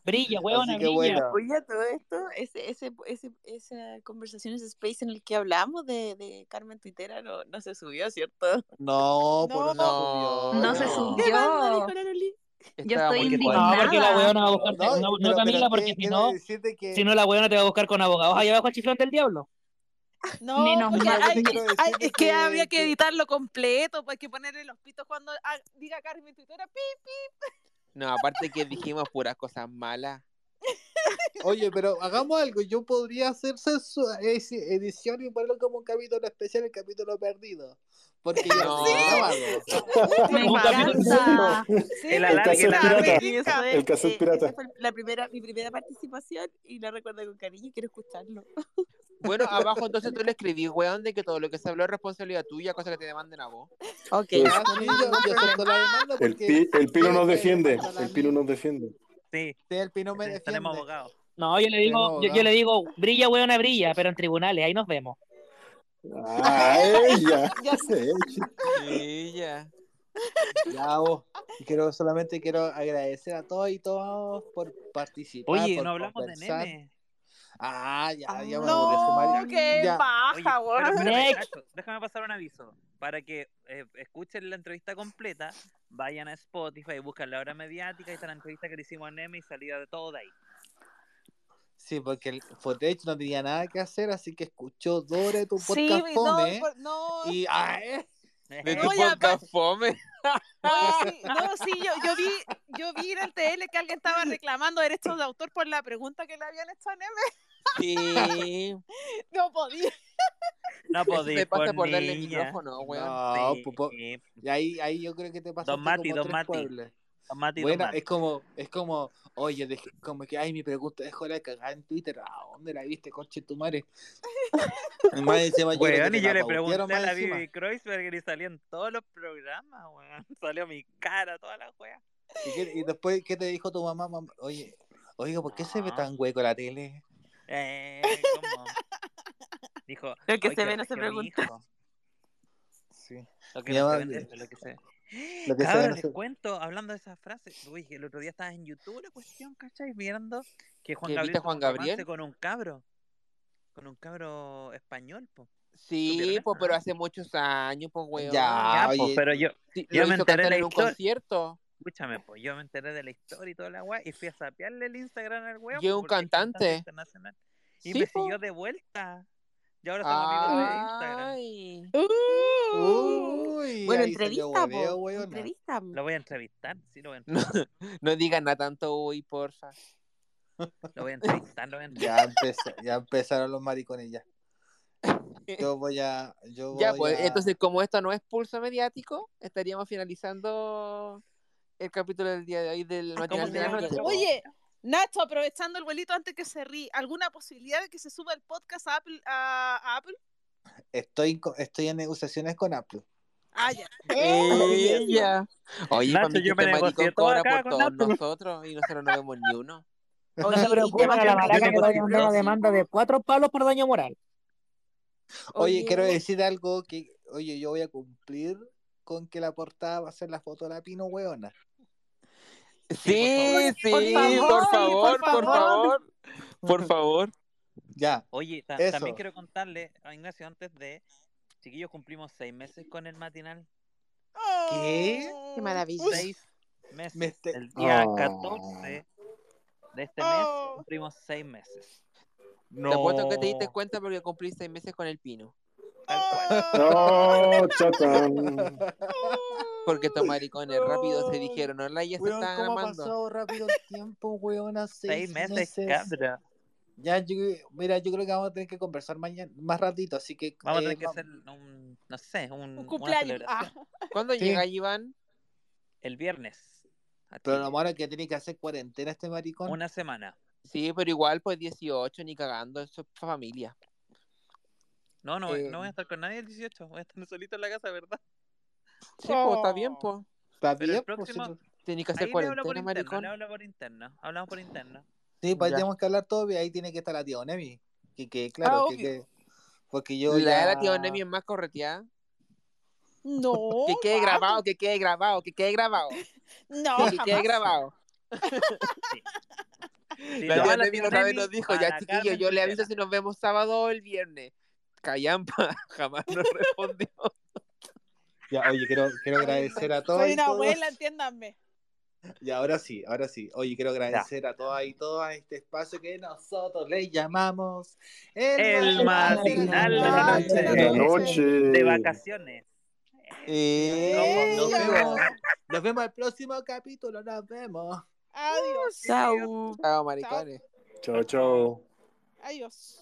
Brilla, huevona, brilla. bueno. Oye, todo esto, ese, ese, ese, esa conversación, ese space en el que hablamos de, de Carmen Tuitera no, no se subió, ¿cierto? No, No. por no, No se ¿Qué subió. dijo la Loli? Yo estoy indignada. No, porque la huevona va a buscar. No, No, no, Camila, porque que- si no, decirte que- si no, la huevona te va a buscar con abogados allá abajo al chiflón del diablo. No, Menos porque mal. hay- Quiero hay- decirte es que, que- habría que editarlo completo, pues hay que ponerle los pitos cuando ah, diga Carmen Tuitera, pi, No, aparte que dijimos puras cosas malas. Oye, pero hagamos algo. Yo podría hacer censu- esi- edición y ponerlo como un capítulo especial, el capítulo perdido. Porque ya No. grabado. Me encanta. Sí, El cassette eh, pirata. fue la primera, mi primera participación y la recuerdo con cariño y quiero escucharlo. Bueno, abajo entonces tú le escribís, weón, de que todo lo que se habló es responsabilidad tuya, cosa que te demanden a vos. Ok. Sí, yo, yo acepto la demanda El, porque pi- el Pino nos defiende. El Pino nos defiende. Sí, Sí, el Pino me defiende. tenemos abogado. No, yo le digo, yo, yo le digo, brilla, huevona, brilla, pero en tribunales, ahí nos vemos. Ah, ella. Ya sé. Sí, ya. Ya vos. Quiero, solamente quiero agradecer a todos y todos por participar. Oye, por no hablamos de conversar. nene. Ah, ya, ya me No, qué Ya. baja, Oye, pero. Nacho, déjame pasar un aviso. Para que eh, escuchen la entrevista completa, vayan a Spotify, buscan la hora mediática y está la entrevista que le hicimos a Neme y salida de todo de ahí. Sí, porque el Fotech no tenía nada que hacer, así que escuchó Dore tu Sí, podcast no, fome. por- no, Y eh, De tu No, ya, podcast fome. Sí, no, sí, yo, yo vi, yo vi en el TL que alguien estaba reclamando derechos de autor por la pregunta que le habían hecho a Neme. Sí. No podía. No podía. te pasa por darle niña. micrófono, weón. No, Sí. po- po- y ahí, ahí yo creo que te pasa Don Mati, como Don tres Mati. pueblos. Mati, Bueno, es como, es como, oye, dejé- como que, ay, mi pregunta, dejó la cagada en Twitter, ¿a dónde la viste, coche tu madre? Y más encima, yo Weón, y yo le pregunté a la. Bibi Kreuzberger y salió en todos los programas, weón. Salió mi cara, toda la wea. ¿Y, qué- y después, ¿qué te dijo tu mamá? mamá? Oye, oiga, ¿por qué se ve No. tan hueco la tele? Eh, ¿cómo? Dijo, Lo que "Ay, se ve no se pregunta". Sí. Lo que no se ve, lo que se ve. Lo que les cuento, hablando de esa frase, uy, el otro día estaba en YouTube la cuestión, ¿cachai? Viendo que Juan ¿Que Gabriel Juan Gabriel? con un cabro, con un cabro español, po. Sí, ¿Supieron pues, pero hace muchos años, pues, weón. Ya, Ya, po, oye, pero yo, Sí, yo me enteré de en un historia. concierto. Escúchame, pues yo me enteré de la historia y toda la weá y fui a sapearle el Instagram al weón. Y un cantante. internacional. Y Sí, me po. siguió de vuelta. Y ahora somos amigos de Instagram. Ay. Uy, Bueno, entrevista, hueveo. Entrevista. Lo voy a entrevistar, sí, lo voy a No, entrevistar. no digan nada tanto, uy, porfa. Lo voy a entrevistar, lo voy a entrevistar. Ya, ya empezaron los maricones ya. Yo voy a. Yo Ya, voy pues, a- entonces, como esto no es pulso mediático, estaríamos finalizando el capítulo del día de hoy del ¿Cómo matinal de la noche. Oye, Nacho, aprovechando el vuelito antes que se ríe, ¿alguna posibilidad de que se suba el podcast a Apple? A, a Apple? Estoy, estoy en negociaciones con Apple. Ah, ya. Ella. Oye, Nacho, yo me este negocié todo acá por con todos Apple. nosotros y nosotros no vemos ni uno. No Oye, se preocupen a la maraca que voy a mandar una demanda de cuatro palos por daño moral. Oye, Oye. quiero decir algo que, oye, yo voy a cumplir con que la portada va a ser la foto de la Pino Hueona. Sí, sí, Por favor, por favor, por por favor. Por favor. Ya, Oye, ta- Eso. también quiero contarle a Ignacio antes de. Chiquillos, cumplimos seis meses con el matinal. ¿Qué? Qué maravilla. Seis meses. Me este- El día Oh. 14 de este mes Oh. cumplimos seis meses. Te apuesto que te diste cuenta porque cumplí seis meses con el pino. Tal cual. No, chatán. Porque estos maricones rápido se dijeron, no la ya se Weón, están ¿cómo ha pasado rápido el tiempo, weona? Seis meses, cabra. Ya, yo, mira, yo creo que vamos a tener que conversar mañana, más ratito, así que... Vamos a eh, tener que hacer un, no sé, un, Un una cumpleaños. Ah. ¿Cuándo Sí. llega Iván? El viernes. Pero lo malo es que tiene que hacer cuarentena este maricón. Una semana. Sí, pero igual pues 18, ni cagando, eso es familia. No, no, voy- Eh, no voy a estar con nadie el 18. Voy a estar solito en la casa, ¿verdad? Sí, pues está bien, Oh. pues. Está el bien, pues, próximo- sí, Tenés que hacer Ahí por cuarentena, interno, maricón. le hablo por interno. Hablamos por interno. Sí, pues ahí tenemos que hablar todo y ahí tiene que estar la tía Onemi. Que, que claro, Ah, que, porque yo La ya... la tía Onemi es más correteada. No. Que quede grabado, que quede grabado, que quede grabado. No, que quede jamás. grabado. Sí, La tía la Onemi tía otra vez nos dijo, ya chiquillo, yo le aviso si nos vemos sábado o el viernes. Callampa, jamás nos respondió. Ya, oye, quiero, quiero agradecer a todos Soy una todos. abuela, entiéndanme. Y ahora sí, ahora sí. Oye, quiero agradecer a todas y todos a este espacio que nosotros le llamamos El matinal de la noche. De la noche. De vacaciones. Eh, Nos vemos, nos vemos el próximo capítulo, nos vemos. Adiós. Chau. Chao, maricones. Chao, chao. Adiós.